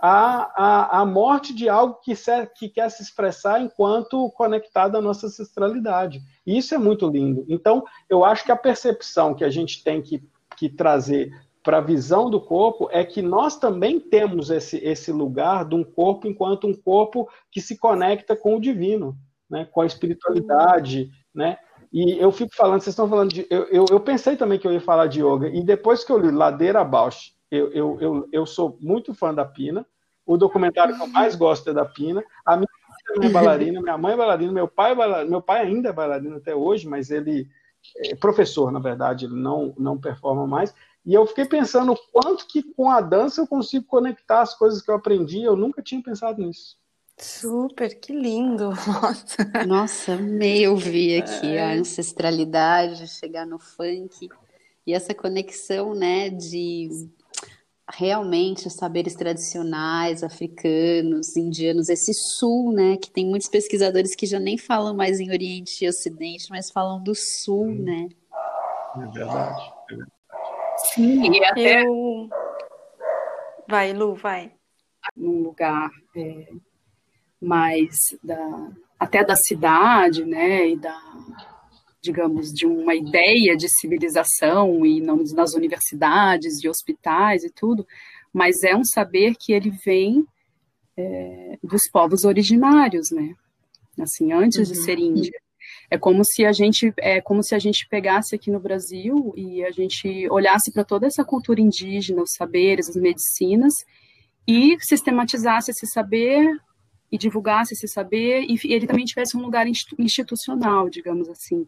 à, à, à morte de algo que, se, que quer se expressar enquanto conectado à nossa ancestralidade. E isso é muito lindo. Então, eu acho que a percepção que a gente tem que, que trazer para a visão do corpo é que nós também temos esse, esse lugar de um corpo enquanto um corpo que se conecta com o divino, né, com a espiritualidade, né? E eu fico falando, vocês estão falando de. Eu, eu, eu, pensei também que eu ia falar de yoga, e depois que eu li Ladeira Bausch, eu, eu, eu, eu sou muito fã da Pina. O documentário que eu mais gosto é da Pina. A minha mãe é bailarina, minha mãe é bailarina, meu pai é meu pai ainda é bailarino até hoje, mas ele é professor, na verdade, ele não, não performa mais. E eu fiquei pensando o quanto que com a dança eu consigo conectar as coisas que eu aprendi. Eu nunca tinha pensado nisso. Super, que lindo! Nossa, Nossa amei ouvir aqui é. a ancestralidade, chegar no funk e essa conexão, né, de realmente os saberes tradicionais africanos, indianos, esse sul, né, que tem muitos pesquisadores que já nem falam mais em Oriente e Ocidente, mas falam do sul, hum. né? É verdade. É verdade. Sim, e até. Eu... Vai, Lu, vai. Num lugar é, mais da, até da cidade, né, e da, digamos, de uma ideia de civilização e não nas universidades, de hospitais e tudo, mas é um saber que ele vem é, dos povos originários, né? assim, antes uhum. de ser Índia. É como se a gente é como se a gente pegasse aqui no Brasil e a gente olhasse para toda essa cultura indígena, os saberes, as medicinas e sistematizasse esse saber e divulgasse esse saber e ele também tivesse um lugar institucional, digamos assim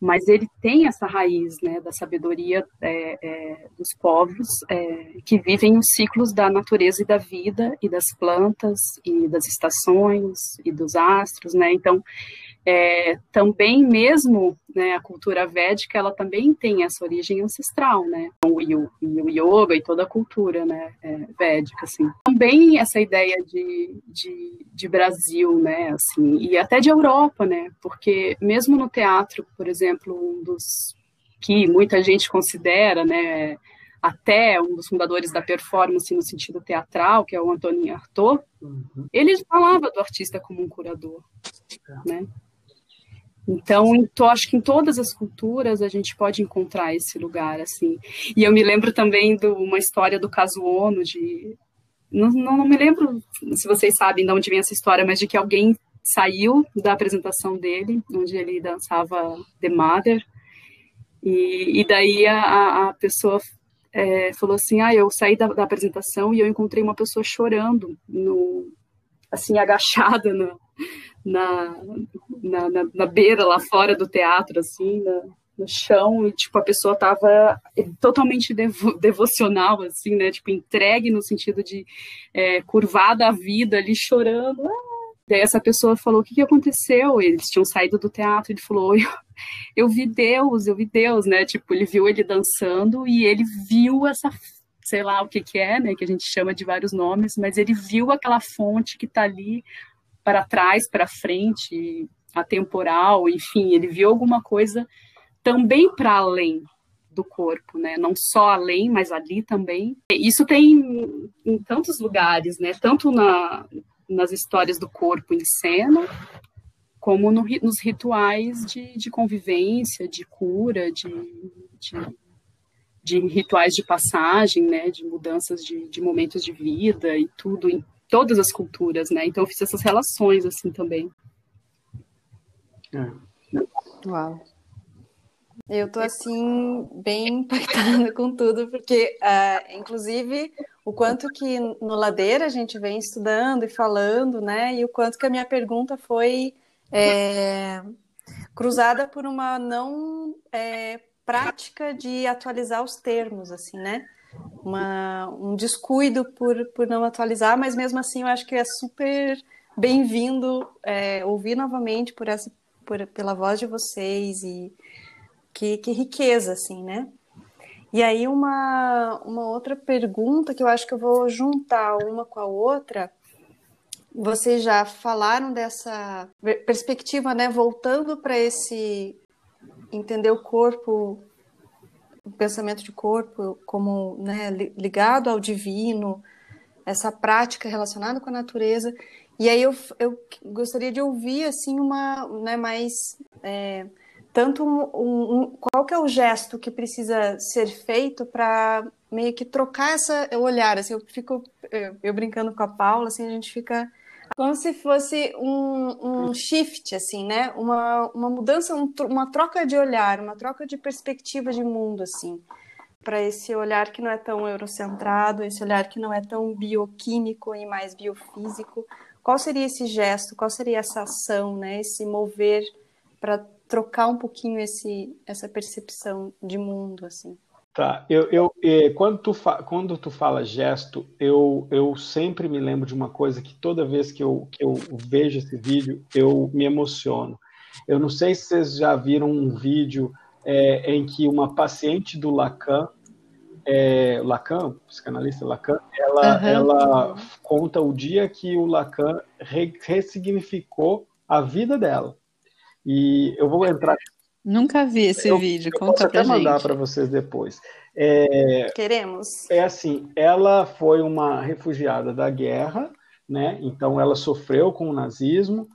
mas ele tem essa raiz né, da sabedoria é, é, dos povos é, que vivem os ciclos da natureza e da vida e das plantas e das estações e dos astros, né? Então é, também mesmo né, a cultura védica ela também tem essa origem ancestral, né? O, e o, e o yoga e toda a cultura né, é, védica, assim. Também essa ideia de, de, de, Brasil, né? Assim, e até de Europa, né? Porque mesmo no teatro, por exemplo, um dos que muita gente considera, né? até um dos fundadores da performance no sentido teatral, que é o Antonin Artaud, uhum. ele falava do artista como um curador, né? Então, eu acho que em todas as culturas a gente pode encontrar esse lugar, assim. E eu me lembro também de uma história do caso Ono, de... Não, não, não me lembro se vocês sabem de onde vem essa história, mas de que alguém saiu da apresentação dele, onde ele dançava The Mother, e, e daí a, a pessoa é, falou assim, ah, eu saí da, da, apresentação e eu encontrei uma pessoa chorando, no, assim, agachada no, na, na, na, na beira lá fora do teatro, assim, na, no chão, e, tipo, a pessoa tava totalmente devo, devocional, assim, né, tipo, entregue no sentido de é, curvada a vida ali, chorando, ah! Daí essa pessoa falou, o que, que aconteceu? Eles tinham saído do teatro, ele falou, eu, eu vi Deus, eu vi Deus, né, tipo, ele viu ele dançando e ele viu essa sei lá o que que é, né, que a gente chama de vários nomes, mas ele viu aquela fonte que está ali para trás, para frente, atemporal, enfim, ele viu alguma coisa também para além do corpo, né? Não só além, mas ali também. Isso tem em tantos lugares, né? Tanto na, nas histórias do corpo em cena, como no, nos rituais de, de, convivência, de cura, de, de, de, rituais de passagem, né? De mudanças de, de momentos de vida e tudo todas as culturas, né? Então eu fiz essas relações assim também. É. Uau. Eu tô assim bem impactada com tudo, porque uh, inclusive o quanto que no Ladeira a gente vem estudando e falando, né? E o quanto que a minha pergunta foi é, cruzada por uma não é, prática de atualizar os termos, assim, né? Uma, um descuido por, por não atualizar, mas mesmo assim eu acho que é super bem-vindo é, ouvir novamente por essa, por, pela voz de vocês e que, que riqueza, assim, né? E aí uma, uma outra pergunta que eu acho que eu vou juntar uma com a outra. Vocês já falaram dessa perspectiva, né? Voltando para esse entender o corpo o pensamento de corpo como né, ligado ao divino, essa prática relacionada com a natureza. E aí eu, eu gostaria de ouvir assim uma, né, mais é, tanto um, um, qual que é o gesto que precisa ser feito para meio que trocar essa olhar. Assim, eu fico eu, eu brincando com a Paula, assim a gente fica como se fosse um, um shift, assim, né? Uma, uma mudança, um, uma troca de olhar, uma troca de perspectiva de mundo, assim, para esse olhar que não é tão eurocentrado, esse olhar que não é tão bioquímico e mais biofísico. Qual seria esse gesto? Qual seria essa ação, né? Esse mover para trocar um pouquinho esse, essa percepção de mundo, assim? Tá, eu, eu eh, quando, tu fa, quando tu fala gesto, eu, eu sempre me lembro de uma coisa que toda vez que eu, que eu vejo esse vídeo, eu me emociono. Eu não sei se vocês já viram um vídeo é, em que uma paciente do Lacan, é, Lacan, psicanalista Lacan, ela, uhum. ela conta o dia que o Lacan re, ressignificou a vida dela. E eu vou entrar Nunca vi esse eu, vídeo, conta eu posso até mandar para vocês depois. É, Queremos. É assim, ela foi uma refugiada da guerra, né? Então ela sofreu com o nazismo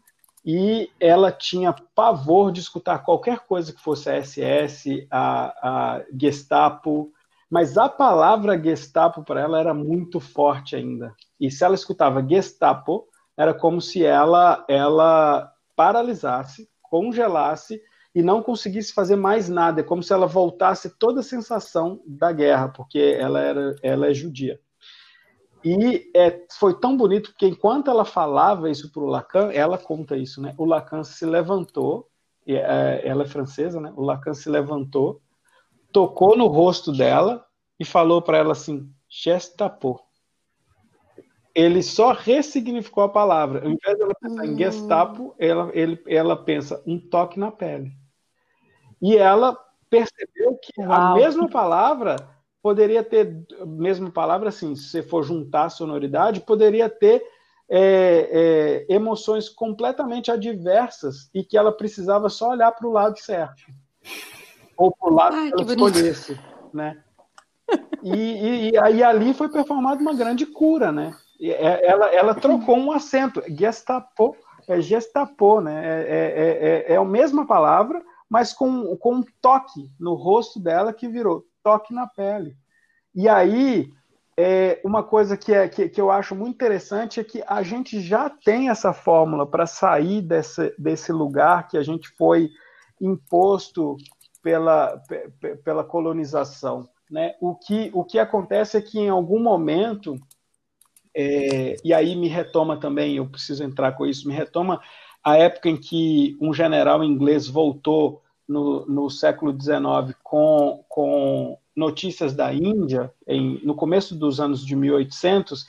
e ela tinha pavor de escutar qualquer coisa que fosse a SS, a, a Gestapo, mas a palavra Gestapo para ela era muito forte ainda. E se ela escutava Gestapo, era como se ela ela paralisasse, congelasse e não conseguisse fazer mais nada. É como se ela voltasse toda a sensação da guerra, porque ela, era, ela é judia. E é, foi tão bonito, porque enquanto ela falava isso para o Lacan, ela conta isso, né? O Lacan se levantou, é, ela é francesa, né? O Lacan se levantou, tocou no rosto dela e falou para ela assim, Gestapo. Ele só ressignificou a palavra. Ao invés dela pensar em hum. Gestapo, ela, ele, ela pensa um toque na pele. E ela percebeu que Uau. a mesma palavra poderia ter, mesma palavra assim, se você for juntar a sonoridade, poderia ter é, é, emoções completamente adversas e que ela precisava só olhar para o lado certo. Ou para o lado Ai, que ela escolhesse. Né? E, e, e, aí ali foi performada uma grande cura, né? É, ela, ela trocou um acento, gestapo, é gestapo, né? É, é, é, é a mesma palavra, mas com, com um toque no rosto dela que virou toque na pele. E aí, é, uma coisa que, é, que, que, eu acho muito interessante é que a gente já tem essa fórmula para sair desse, desse lugar que a gente foi imposto pela, pela colonização. Né? O, que, o que acontece é que em algum momento, é, e aí me retoma também, eu preciso entrar com isso, me retoma a época em que um general inglês voltou no, no século XIX com, com notícias da Índia, em, no começo dos anos de 1800,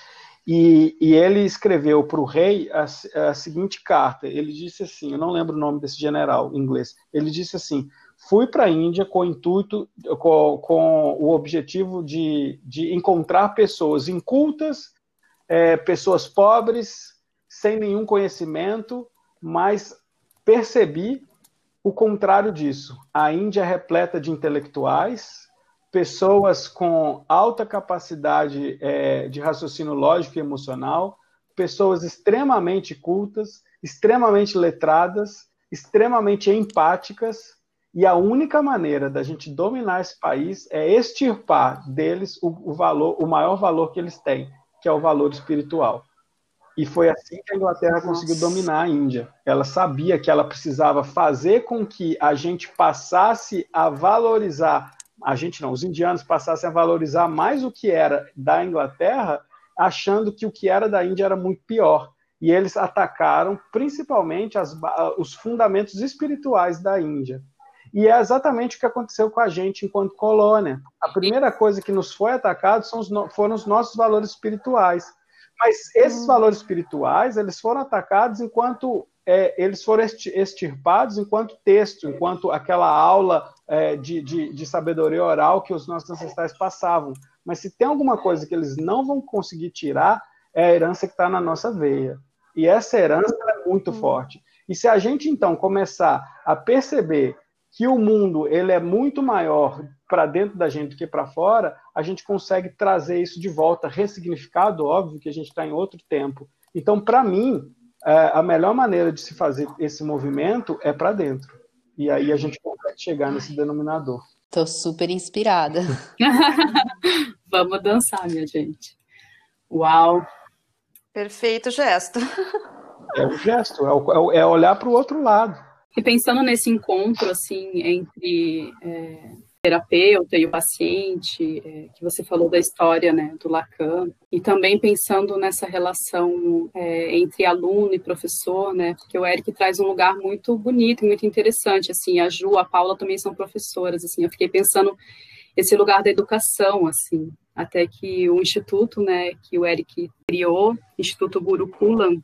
e, e ele escreveu para o rei a, a, seguinte carta. Ele disse assim: eu não lembro o nome desse general inglês. Ele disse assim: fui para a Índia com o intuito, com, com o objetivo de, de encontrar pessoas incultas, é, pessoas pobres, sem nenhum conhecimento, mas percebi o contrário disso. A Índia é repleta de intelectuais, pessoas com alta capacidade é, de raciocínio lógico e emocional, pessoas extremamente cultas, extremamente letradas, extremamente empáticas, e a única maneira da gente dominar esse país é extirpar deles o, o valor, o maior valor que eles têm, que é o valor espiritual. E foi assim que a Inglaterra Nossa. conseguiu dominar a Índia. Ela sabia que ela precisava fazer com que a gente passasse a valorizar, a gente não, os indianos passassem a valorizar mais o que era da Inglaterra, achando que o que era da Índia era muito pior. E eles atacaram principalmente as, os fundamentos espirituais da Índia. E é exatamente o que aconteceu com a gente enquanto colônia. A primeira coisa que nos foi atacado são os, foram os nossos valores espirituais. Mas esses hum. valores espirituais, eles foram atacados enquanto é, eles foram extirpados enquanto texto, enquanto aquela aula é, de, de, de, sabedoria oral que os nossos ancestrais passavam. Mas se tem alguma coisa que eles não vão conseguir tirar, é a herança que está na nossa veia. E essa herança é muito hum. forte. E se a gente, então, começar a perceber que o mundo ele é muito maior para dentro da gente do que para fora, a gente consegue trazer isso de volta, ressignificado, óbvio que a gente está em outro tempo. Então, para mim, é, a melhor maneira de se fazer esse movimento é para dentro. E aí a gente consegue chegar nesse denominador. Estou super inspirada. Vamos dançar, minha gente. Uau! Perfeito gesto. É o gesto, é, é olhar para o outro lado. E pensando nesse encontro, assim, entre é, terapeuta e o paciente, é, que você falou da história, né, do Lacan, e também pensando nessa relação é, entre aluno e professor, né, porque o Eric traz um lugar muito bonito e muito interessante, assim, a Ju, a Paula também são professoras, assim, eu fiquei pensando esse lugar da educação, assim, até que o instituto, né, que o Eric criou, Instituto Gurukulam,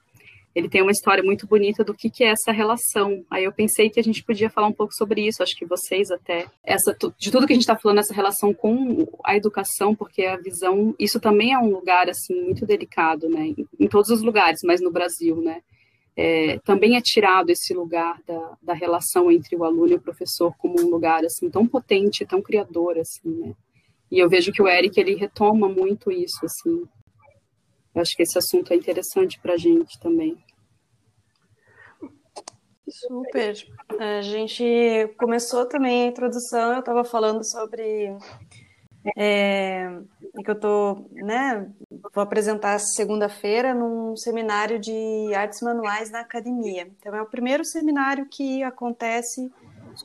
ele tem uma história muito bonita do que, que é essa relação. Aí eu pensei que a gente podia falar um pouco sobre isso, acho que vocês até, essa, de tudo que a gente está falando, essa relação com a educação, porque a visão, isso também é um lugar, assim, muito delicado, né, em, todos os lugares, mas no Brasil, né, é, também é tirado esse lugar da, da relação entre o aluno e o professor como um lugar, assim, tão potente, tão criador, assim, né, e eu vejo que o Eric, ele retoma muito isso, assim, eu acho que esse assunto é interessante para a gente também. Super. A gente começou também a introdução, eu estava falando sobre é, que eu tô, né, vou apresentar segunda-feira num seminário de artes manuais na academia. Então é o primeiro seminário que acontece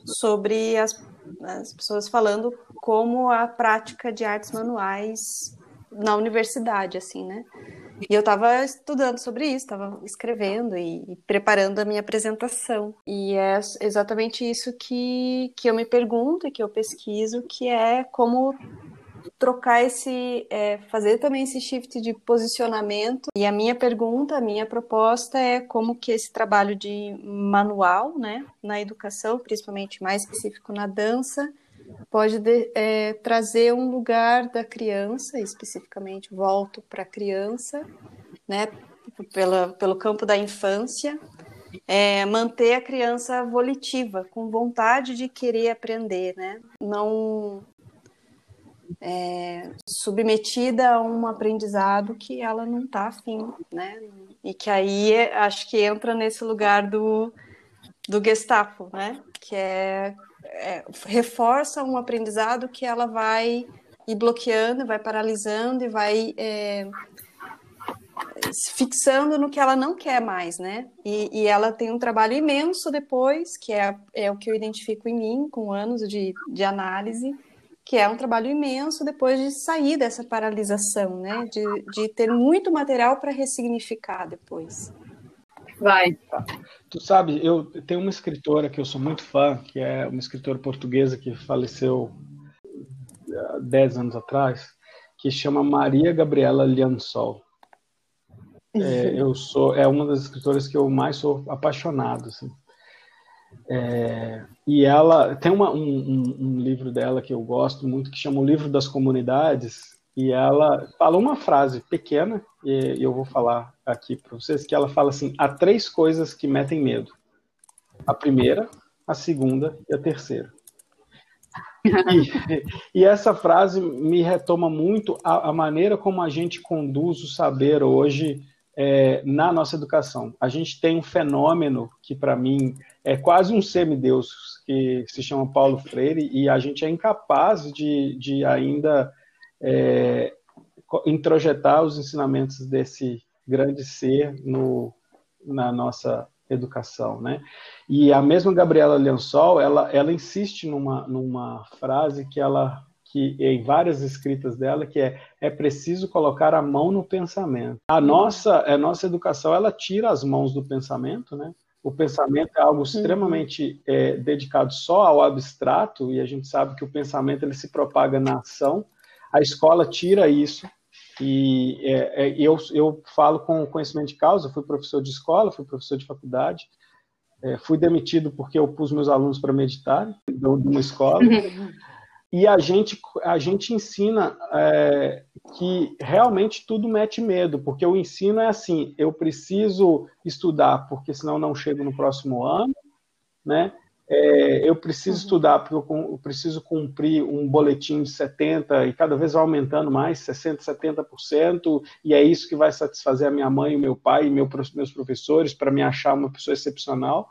sobre as, as pessoas falando como a prática de artes manuais na universidade, assim, né? E eu estava estudando sobre isso, estava escrevendo e, e, preparando a minha apresentação. E é exatamente isso que, que eu me pergunto e que eu pesquiso, que é como trocar esse, é, fazer também esse shift de posicionamento. E a minha pergunta, a minha proposta é como que esse trabalho de manual, né, na educação, principalmente mais específico na dança, pode de, é, trazer um lugar da criança, especificamente volto para a criança, né, pela, pelo campo da infância, é, manter a criança volitiva, com vontade de querer aprender, né? Não é, submetida a um aprendizado que ela não está afim, né? E que aí acho que entra nesse lugar do, do Gestapo, né? Que é, é reforça um aprendizado que ela vai ir bloqueando, vai paralisando e vai é, fixando no que ela não quer mais, né? E, e, ela tem um trabalho imenso depois, que é, é o que eu identifico em mim, com anos de, de análise, que é um trabalho imenso depois de sair dessa paralisação, né? De, de ter muito material para ressignificar depois. Vai. Tu sabe, eu tenho uma escritora que eu sou muito fã, que é uma escritora portuguesa que faleceu há 10 anos atrás, que chama Maria Gabriela Liansol. É, eu sou é uma das escritoras que eu mais sou apaixonado. Assim. É, e ela tem uma, um, um, um, livro dela que eu gosto muito, que chama O Livro das Comunidades, e ela fala uma frase pequena, e eu vou falar aqui para vocês, que ela fala assim: há três coisas que metem medo. A primeira, a segunda e a terceira. E, e, essa frase me retoma muito a, a, maneira como a gente conduz o saber hoje é, na nossa educação. A gente tem um fenômeno que, para mim, é quase um semideus, que se chama Paulo Freire, e a gente é incapaz de, de ainda é, introjetar os ensinamentos desse grande ser no, na nossa educação, né? E a mesma Gabriela Liansol, ela, ela insiste numa, numa frase que ela que em várias escritas dela que é é preciso colocar a mão no pensamento. A nossa a nossa educação ela tira as mãos do pensamento, né? O pensamento é algo extremamente é, dedicado só ao abstrato e a gente sabe que o pensamento ele se propaga na ação. A escola tira isso e é, é, eu, eu falo com conhecimento de causa. Fui professor de escola, fui professor de faculdade. É, fui demitido porque eu pus meus alunos para meditar de uma escola. E a gente, a gente ensina é, que realmente tudo mete medo, porque o ensino é assim: eu preciso estudar, porque senão não chego no próximo ano, né? É, eu preciso uhum. estudar porque eu, eu, preciso cumprir um boletim de 70 e cada vez vai aumentando mais, 60%, 70%, e é isso que vai satisfazer a minha mãe, o meu pai e meu, meus professores para me achar uma pessoa excepcional.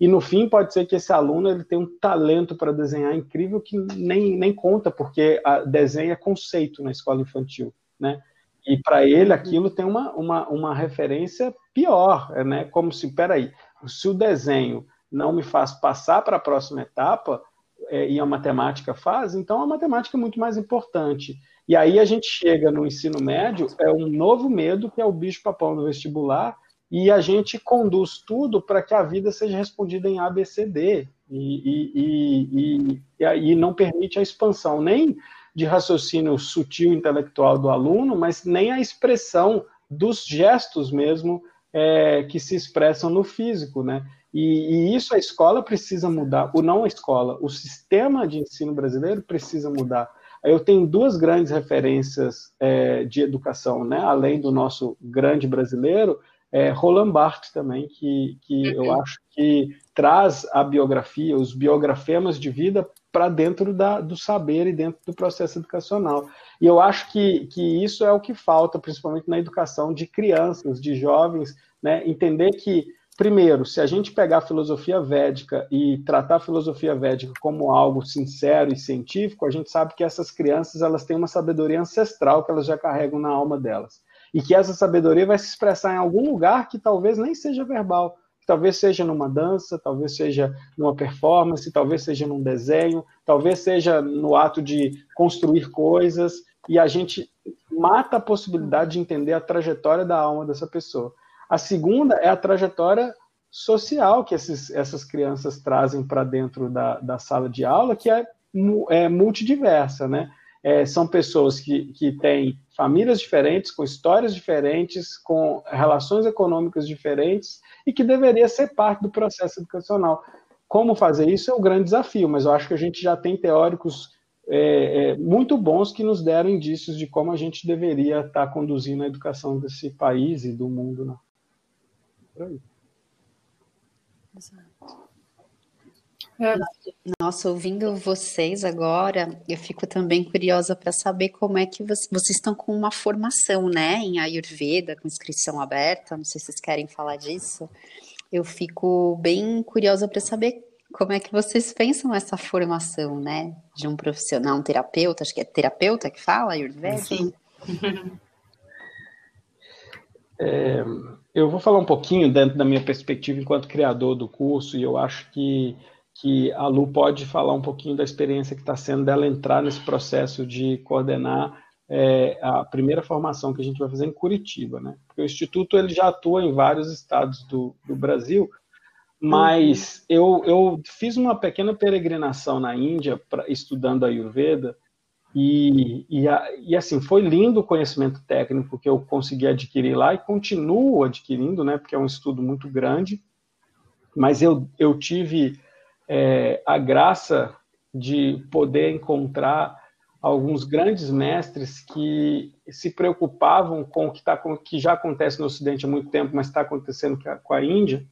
E no fim pode ser que esse aluno ele tenha um talento para desenhar incrível que nem, nem conta, porque a desenho é conceito na escola infantil, né? E para ele aquilo tem uma, uma, uma referência pior, né? Como se, peraí, se o desenho não me faz passar para a próxima etapa, é, e a matemática faz, então a matemática é muito mais importante. E aí a gente chega no ensino médio, é um novo medo, que é o bicho-papão no vestibular, e a gente conduz tudo para que a vida seja respondida em ABCD e, e, e, e, não permite a expansão nem de raciocínio sutil intelectual do aluno, mas nem a expressão dos gestos mesmo é, que se expressam no físico, né? E, e, isso a escola precisa mudar, ou não a escola, o sistema de ensino brasileiro precisa mudar. Eu tenho duas grandes referências é, de educação, né? Além do nosso grande brasileiro, é, Roland Barthes também, que, que uhum. eu acho que traz a biografia, os biografemas de vida para dentro da, do saber e dentro do processo educacional. E eu acho que, que isso é o que falta, principalmente na educação de crianças, de jovens, né? entender que primeiro, se a gente pegar a filosofia védica e tratar a filosofia védica como algo sincero e científico, a gente sabe que essas crianças elas têm uma sabedoria ancestral que elas já carregam na alma delas. E que essa sabedoria vai se expressar em algum lugar que talvez nem seja verbal, talvez seja numa dança, talvez seja numa performance, talvez seja num desenho, talvez seja no ato de construir coisas, e a gente mata a possibilidade de entender a trajetória da alma dessa pessoa. A segunda é a trajetória social que esses, essas crianças trazem para dentro da, da sala de aula, que é, é multidiversa, né? É, são pessoas que, que têm famílias diferentes, com histórias diferentes, com relações econômicas diferentes, e que deveria ser parte do processo educacional. Como fazer isso é o grande desafio, mas eu acho que a gente já tem teóricos é, é, muito bons que nos deram indícios de como a gente deveria estar conduzindo a educação desse país e do mundo. Né? Por aí. Exato. É. Nossa, ouvindo vocês agora, eu fico também curiosa para saber como é que vocês, vocês estão com uma formação, né, em Ayurveda, com inscrição aberta. Não sei se vocês querem falar disso. Eu fico bem curiosa para saber como é que vocês pensam essa formação, né, de um profissional, um terapeuta, acho que é terapeuta que fala Ayurveda? Sim. é, eu vou falar um pouquinho dentro da minha perspectiva enquanto criador do curso, e eu acho que, que a Lu pode falar um pouquinho da experiência que está sendo dela entrar nesse processo de coordenar é, a primeira formação que a gente vai fazer em Curitiba, né? Porque o Instituto ele já atua em vários estados do, do Brasil, mas uhum. eu, eu fiz uma pequena peregrinação na Índia pra, estudando a Ayurveda, e, e, e, assim, foi lindo o conhecimento técnico que eu consegui adquirir lá e continuo adquirindo, né, porque é um estudo muito grande, mas eu, eu tive é, a graça de poder encontrar alguns grandes mestres que se preocupavam com o que, tá, com que já acontece no Ocidente há muito tempo, mas está acontecendo com a Índia,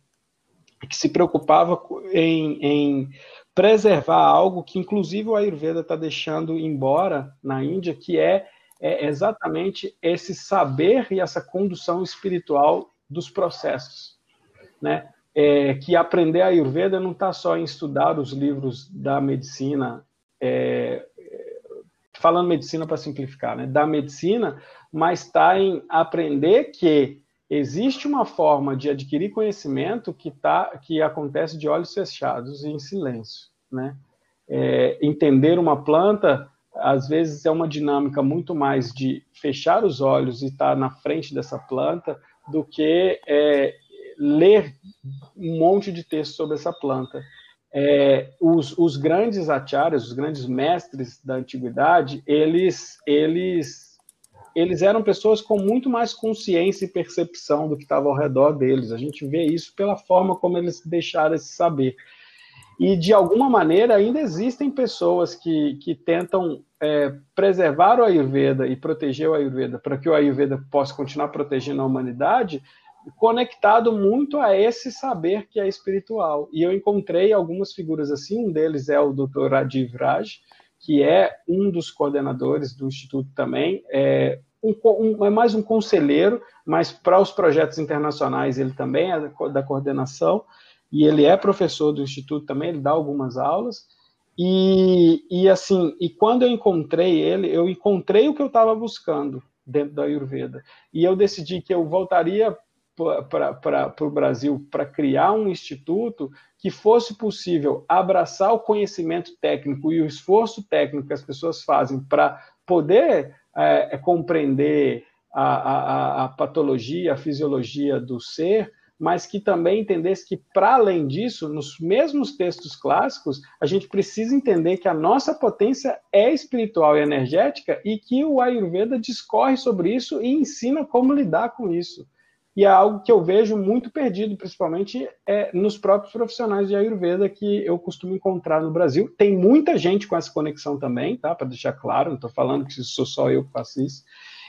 que se preocupava em, em preservar algo que, inclusive, o Ayurveda está deixando embora na Índia, que é, é, exatamente esse saber e essa condução espiritual dos processos, né? É, que aprender a Ayurveda não está só em estudar os livros da medicina, é, falando medicina para simplificar, né? Da medicina, mas está em aprender que existe uma forma de adquirir conhecimento que, tá, que acontece de olhos fechados e em silêncio. Né? É, entender uma planta, às vezes, é uma dinâmica muito mais de fechar os olhos e estar na frente dessa planta do que é, ler um monte de texto sobre essa planta. É, os, os, grandes acharyas, os grandes mestres da antiguidade, eles, eles eles eram pessoas com muito mais consciência e percepção do que estava ao redor deles. A gente vê isso pela forma como eles deixaram esse saber. E, de alguma maneira, ainda existem pessoas que, que tentam é, preservar o Ayurveda e proteger o Ayurveda para que o Ayurveda possa continuar protegendo a humanidade, conectado muito a esse saber que é espiritual. E eu encontrei algumas figuras assim, um deles é o Dr. Rajiv Raj, que é um dos coordenadores do Instituto também, é, um, um, é mais um conselheiro, mas para os projetos internacionais ele também é da coordenação, e ele é professor do Instituto também, ele dá algumas aulas, e, e assim, e quando eu encontrei ele, eu encontrei o que eu estava buscando dentro da Ayurveda, e eu decidi que eu voltaria para o Brasil para criar um instituto que fosse possível abraçar o conhecimento técnico e o esforço técnico que as pessoas fazem para poder é, é, compreender a, a, a, patologia, a fisiologia do ser, mas que também entendesse que, para além disso, nos mesmos textos clássicos, a gente precisa entender que a nossa potência é espiritual e energética e que o Ayurveda discorre sobre isso e ensina como lidar com isso e é algo que eu vejo muito perdido, principalmente é, nos próprios profissionais de Ayurveda que eu costumo encontrar no Brasil. Tem muita gente com essa conexão também, tá? Para deixar claro, não estou falando que sou só eu que faço isso.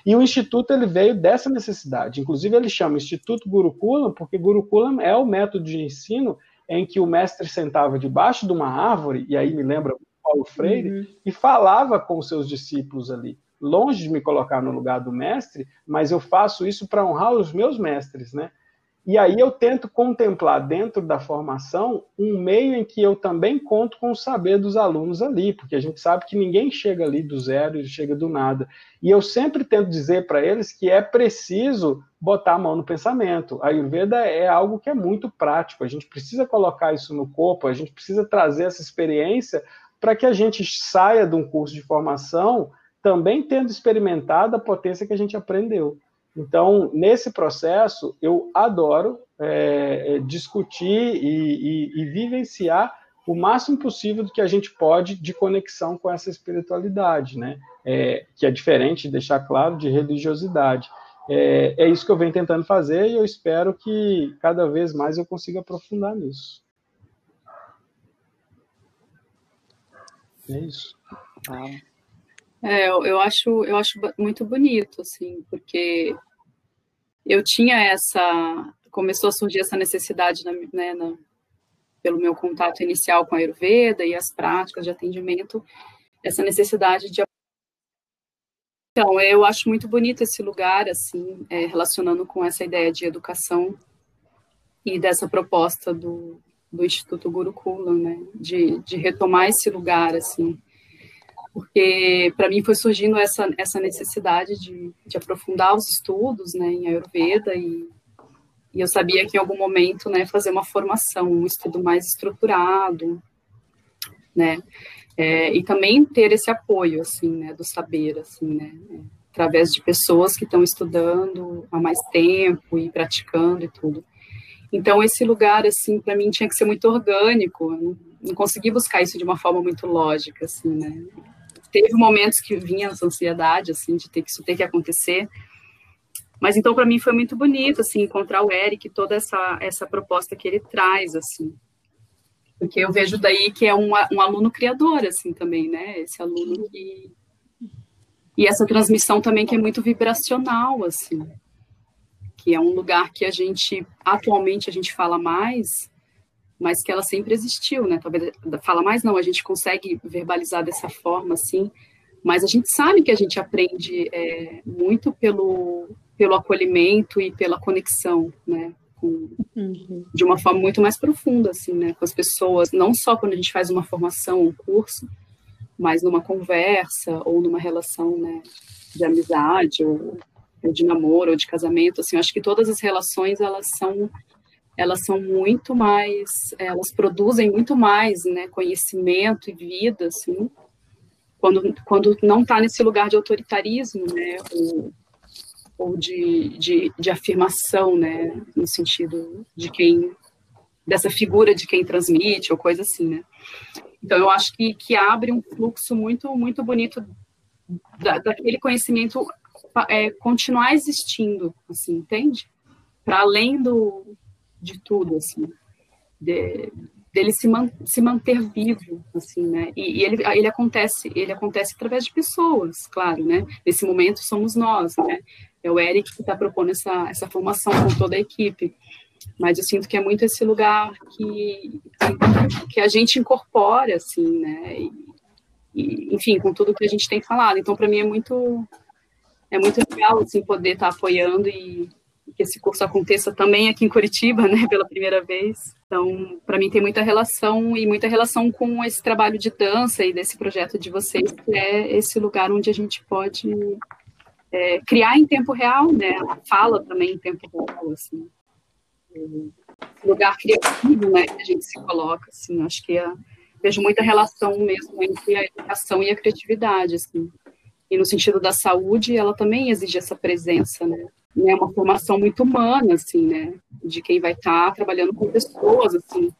E o Instituto ele veio dessa necessidade. Inclusive, ele chama Instituto Gurukulam, porque Gurukulam é o método de ensino em que o mestre sentava debaixo de uma árvore, e aí me lembra Paulo Freire, uhum. e falava com os seus discípulos ali longe de me colocar no lugar do mestre, mas eu faço isso para honrar os meus mestres, né? E aí eu tento contemplar dentro da formação um meio em que eu também conto com o saber dos alunos ali, porque a gente sabe que ninguém chega ali do zero e chega do nada. E eu sempre tento dizer para eles que é preciso botar a mão no pensamento. A Ayurveda é algo que é muito prático, a gente precisa colocar isso no corpo, a gente precisa trazer essa experiência para que a gente saia de um curso de formação também tendo experimentado a potência que a gente aprendeu. Então, nesse processo, eu adoro é, é, discutir e, e, e, vivenciar o máximo possível do que a gente pode de conexão com essa espiritualidade, né? É, que é diferente, deixar claro, de religiosidade. É, é, isso que eu venho tentando fazer e eu espero que cada vez mais eu consiga aprofundar nisso. É isso. É, eu, acho, eu acho muito bonito, assim, porque eu tinha essa. Começou a surgir essa necessidade, né, na, pelo meu contato inicial com a Ayurveda e as práticas de atendimento, essa necessidade de. Então, eu acho muito bonito esse lugar, assim, é, relacionando com essa ideia de educação e dessa proposta do, do Instituto Gurukula, né, de, de retomar esse lugar, assim, porque para mim foi surgindo essa, essa necessidade de, de aprofundar os estudos né, em Ayurveda e, e eu sabia que em algum momento né, fazer uma formação, um estudo mais estruturado, né, é, e também ter esse apoio assim, né, do saber, assim, né, através de pessoas que estão estudando há mais tempo e praticando e tudo. Então esse lugar assim para mim tinha que ser muito orgânico, eu não, não consegui buscar isso de uma forma muito lógica, assim, né? Teve momentos que vinha essa ansiedade, assim, de ter que isso ter que acontecer. Mas então para mim foi muito bonito, assim, encontrar o Eric, toda essa essa proposta que ele traz, assim. Porque eu vejo daí que é um, um aluno criador, assim, também, né? Esse aluno que... E essa transmissão também que é muito vibracional, assim. Que é um lugar que a gente, atualmente, a gente fala mais, mas que ela sempre existiu, né? Talvez fala mais não, a gente consegue verbalizar dessa forma, assim, mas a gente sabe que a gente aprende é, muito pelo pelo acolhimento e pela conexão, né? Com, uhum. De uma forma muito mais profunda, assim, né? Com as pessoas, não só quando a gente faz uma formação, um curso, mas numa conversa ou numa relação, né? De amizade ou, ou de namoro ou de casamento, assim, eu acho que todas as relações elas são elas são muito mais, elas produzem muito mais, né, conhecimento e vida, assim, quando, quando não está nesse lugar de autoritarismo, né, ou, ou de, de, de, afirmação, né, no sentido de quem, dessa figura de quem transmite, ou coisa assim, né. Então, eu acho que, que abre um fluxo muito, muito bonito da, daquele conhecimento é, continuar existindo, assim, entende? Para além do, de tudo, assim, de, dele se, man, se manter vivo, assim, né? E, e, ele, ele acontece, ele acontece através de pessoas, claro, né? Nesse momento somos nós, né? É o Eric que está propondo essa, essa formação com toda a equipe. Mas eu sinto que é muito esse lugar que, que a gente incorpora, assim, né? E, e, enfim, com tudo que a gente tem falado. Então, para mim é muito é muito legal assim poder estar tá apoiando e, que esse curso aconteça também aqui em Curitiba, né, pela primeira vez. Então, para mim tem muita relação e muita relação com esse trabalho de dança e desse projeto de vocês, que é esse lugar onde a gente pode é, criar em tempo real, né, a fala também em tempo real, assim. lugar criativo, né, que a gente se coloca, assim, acho que é, vejo muita relação mesmo entre a educação e a criatividade, assim. E no sentido da saúde, ela também exige essa presença, né? Né, uma formação muito humana, assim, né, de quem vai estar tá trabalhando com pessoas, assim,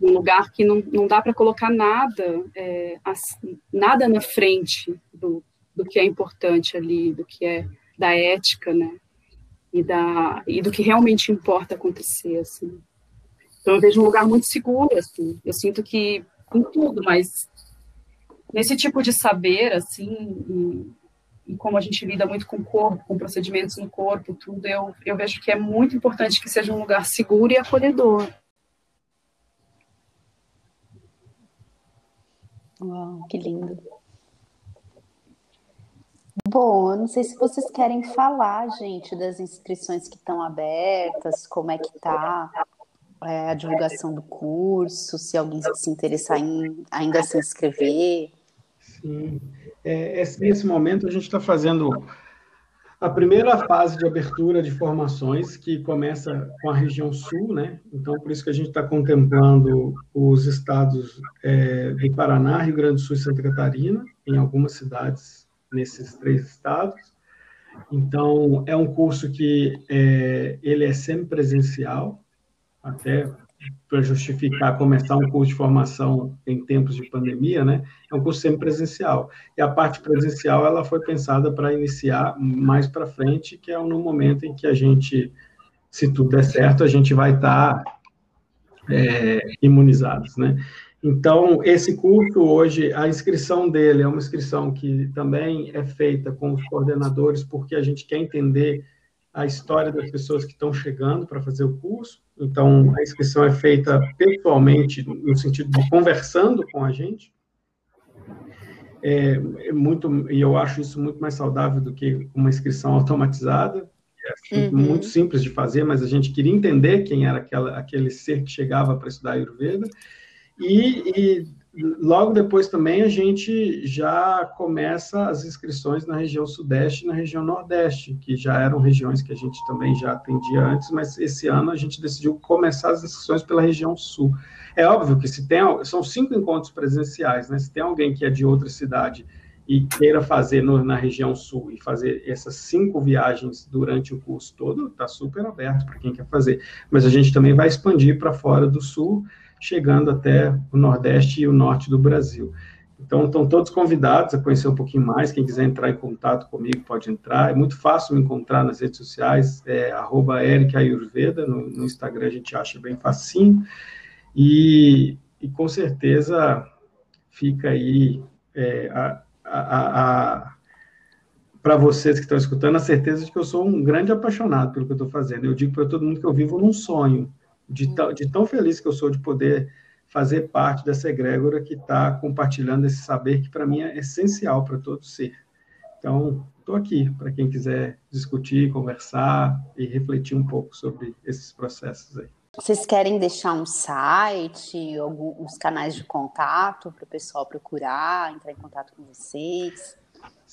num lugar que não, não dá para colocar nada, é, assim, nada na frente do, do que é importante ali, do que é da ética, né, e, da, e do que realmente importa acontecer, assim. Então eu vejo um lugar muito seguro, assim, eu sinto que em tudo, mas nesse tipo de saber, assim, e como a gente lida muito com o corpo, com procedimentos no corpo, tudo, eu, eu vejo que é muito importante que seja um lugar seguro e acolhedor. Uau, que lindo. Bom, eu não sei se vocês querem falar, gente, das inscrições que estão abertas, como é que tá é, a divulgação do curso, se alguém se interessar em ainda se inscrever. Sim. É, nesse momento a gente está fazendo a primeira fase de abertura de formações, que começa com a região sul, né? Então, por isso que a gente está contemplando os estados é, do Paraná, Rio Grande do Sul e Santa Catarina, em algumas cidades nesses três estados. Então, é um curso que é, ele é semipresencial, até para justificar começar um curso de formação em tempos de pandemia, né? É um curso semipresencial. E a parte presencial ela foi pensada para iniciar mais para frente, que é no momento em que a gente, se tudo der certo, a gente vai estar tá, é, imunizados, né? Então, esse curso hoje, a inscrição dele é uma inscrição que também é feita com os coordenadores, porque a gente quer entender a história das pessoas que estão chegando para fazer o curso. Então, a inscrição é feita pessoalmente, no sentido de conversando com a gente. É, é muito, e eu acho isso muito mais saudável do que uma inscrição automatizada. É uhum. muito simples de fazer, mas a gente queria entender quem era aquela, aquele ser que chegava para estudar Ayurveda. E, e logo depois também a gente já começa as inscrições na região sudeste e na região nordeste, que já eram regiões que a gente também já atendia antes, mas esse ano a gente decidiu começar as inscrições pela região sul. É óbvio que se tem, são cinco encontros presenciais, né? Se tem alguém que é de outra cidade e queira fazer no, na região sul e fazer essas cinco viagens durante o curso todo, está super aberto para quem quer fazer. Mas a gente também vai expandir para fora do sul, chegando até o Nordeste e o Norte do Brasil. Então, estão todos convidados a conhecer um pouquinho mais. Quem quiser entrar em contato comigo pode entrar. É muito fácil me encontrar nas redes sociais, é arroba no, no, Instagram a gente acha bem facinho. E, e com certeza fica aí é, a, a, a para vocês que estão escutando, a certeza de que eu sou um grande apaixonado pelo que eu estou fazendo. Eu digo para todo mundo que eu vivo num sonho de, de tão feliz que eu sou de poder fazer parte dessa egrégora que está compartilhando esse saber que para mim é essencial para todo ser. Então, estou aqui para quem quiser discutir, conversar e refletir um pouco sobre esses processos aí. Vocês querem deixar um site, alguns canais de contato para o pessoal procurar, entrar em contato com vocês?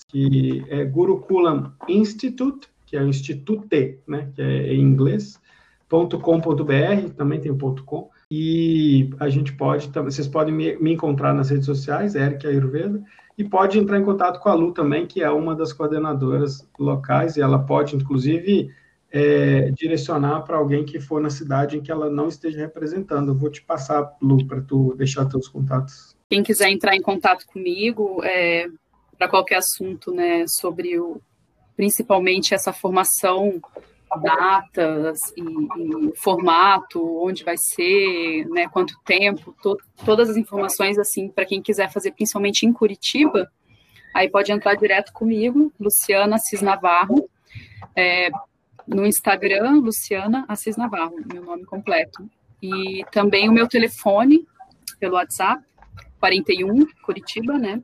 Que é Gurukulam Institute, que é o Institute, né, que é em inglês, .com.br, também tem o .com, e a gente pode, vocês podem me, me encontrar nas redes sociais, Eric Ayurveda, e pode entrar em contato com a Lu também, que é uma das coordenadoras locais, e ela pode, inclusive, é, direcionar para alguém que for na cidade em que ela não esteja representando. Eu vou te passar, Lu, para tu deixar teus contatos. Quem quiser entrar em contato comigo, é, para qualquer assunto, né, sobre o, principalmente essa formação datas e, e, formato, onde vai ser, né, quanto tempo, to, todas as informações assim para quem quiser fazer, principalmente em Curitiba, aí pode entrar direto comigo, Luciana Assis Navarro, é, no Instagram, Luciana Assis Navarro, meu nome completo, e também o meu telefone pelo WhatsApp, 41 Curitiba, né,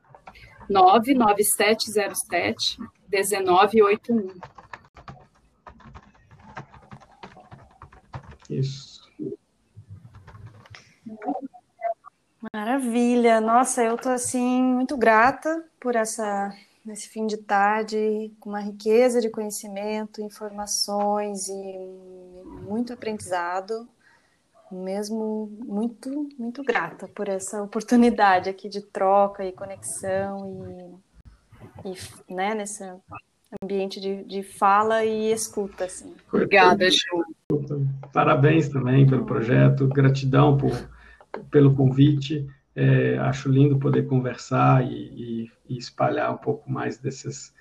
99707 1981. Isso. Maravilha. Nossa, eu tô assim muito grata por essa nesse fim de tarde com uma riqueza de conhecimento, informações e muito aprendizado. Mesmo muito, muito grata por essa oportunidade aqui de troca e conexão e, e né, nesse ambiente de, de fala e escuta. Assim. Obrigada, Ju. Parabéns também pelo projeto, gratidão por, pelo convite. É, acho lindo poder conversar e, e, e, espalhar um pouco mais dessas,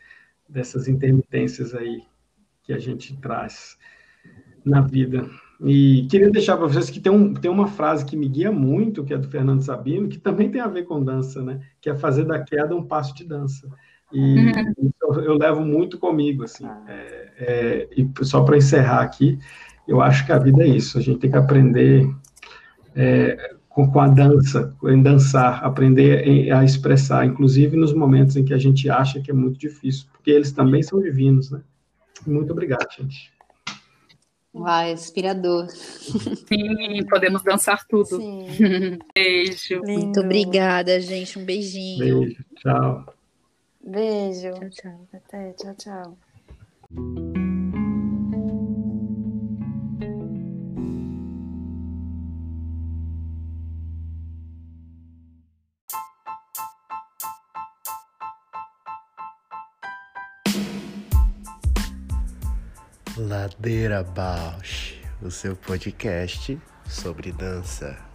dessas intermitências aí que a gente traz na vida. E queria deixar para vocês que tem, um, tem uma frase que me guia muito, que é do Fernando Sabino, que também tem a ver com dança, né? Que é fazer da queda um passo de dança. E uhum. eu, eu, levo muito comigo, assim. É, é, e só para encerrar aqui, eu acho que a vida é isso, a gente tem que aprender é, com, com a dança, em dançar, aprender a expressar, inclusive nos momentos em que a gente acha que é muito difícil, porque eles também são divinos, né? Muito obrigado, gente. Uai, inspirador. Sim, podemos dançar tudo. Sim. Beijo. Lindo. Muito obrigada, gente. Um beijinho. Beijo. Tchau. Beijo. Tchau, tchau. Até. Tchau, tchau. Ladeira Bausch, o seu podcast sobre dança.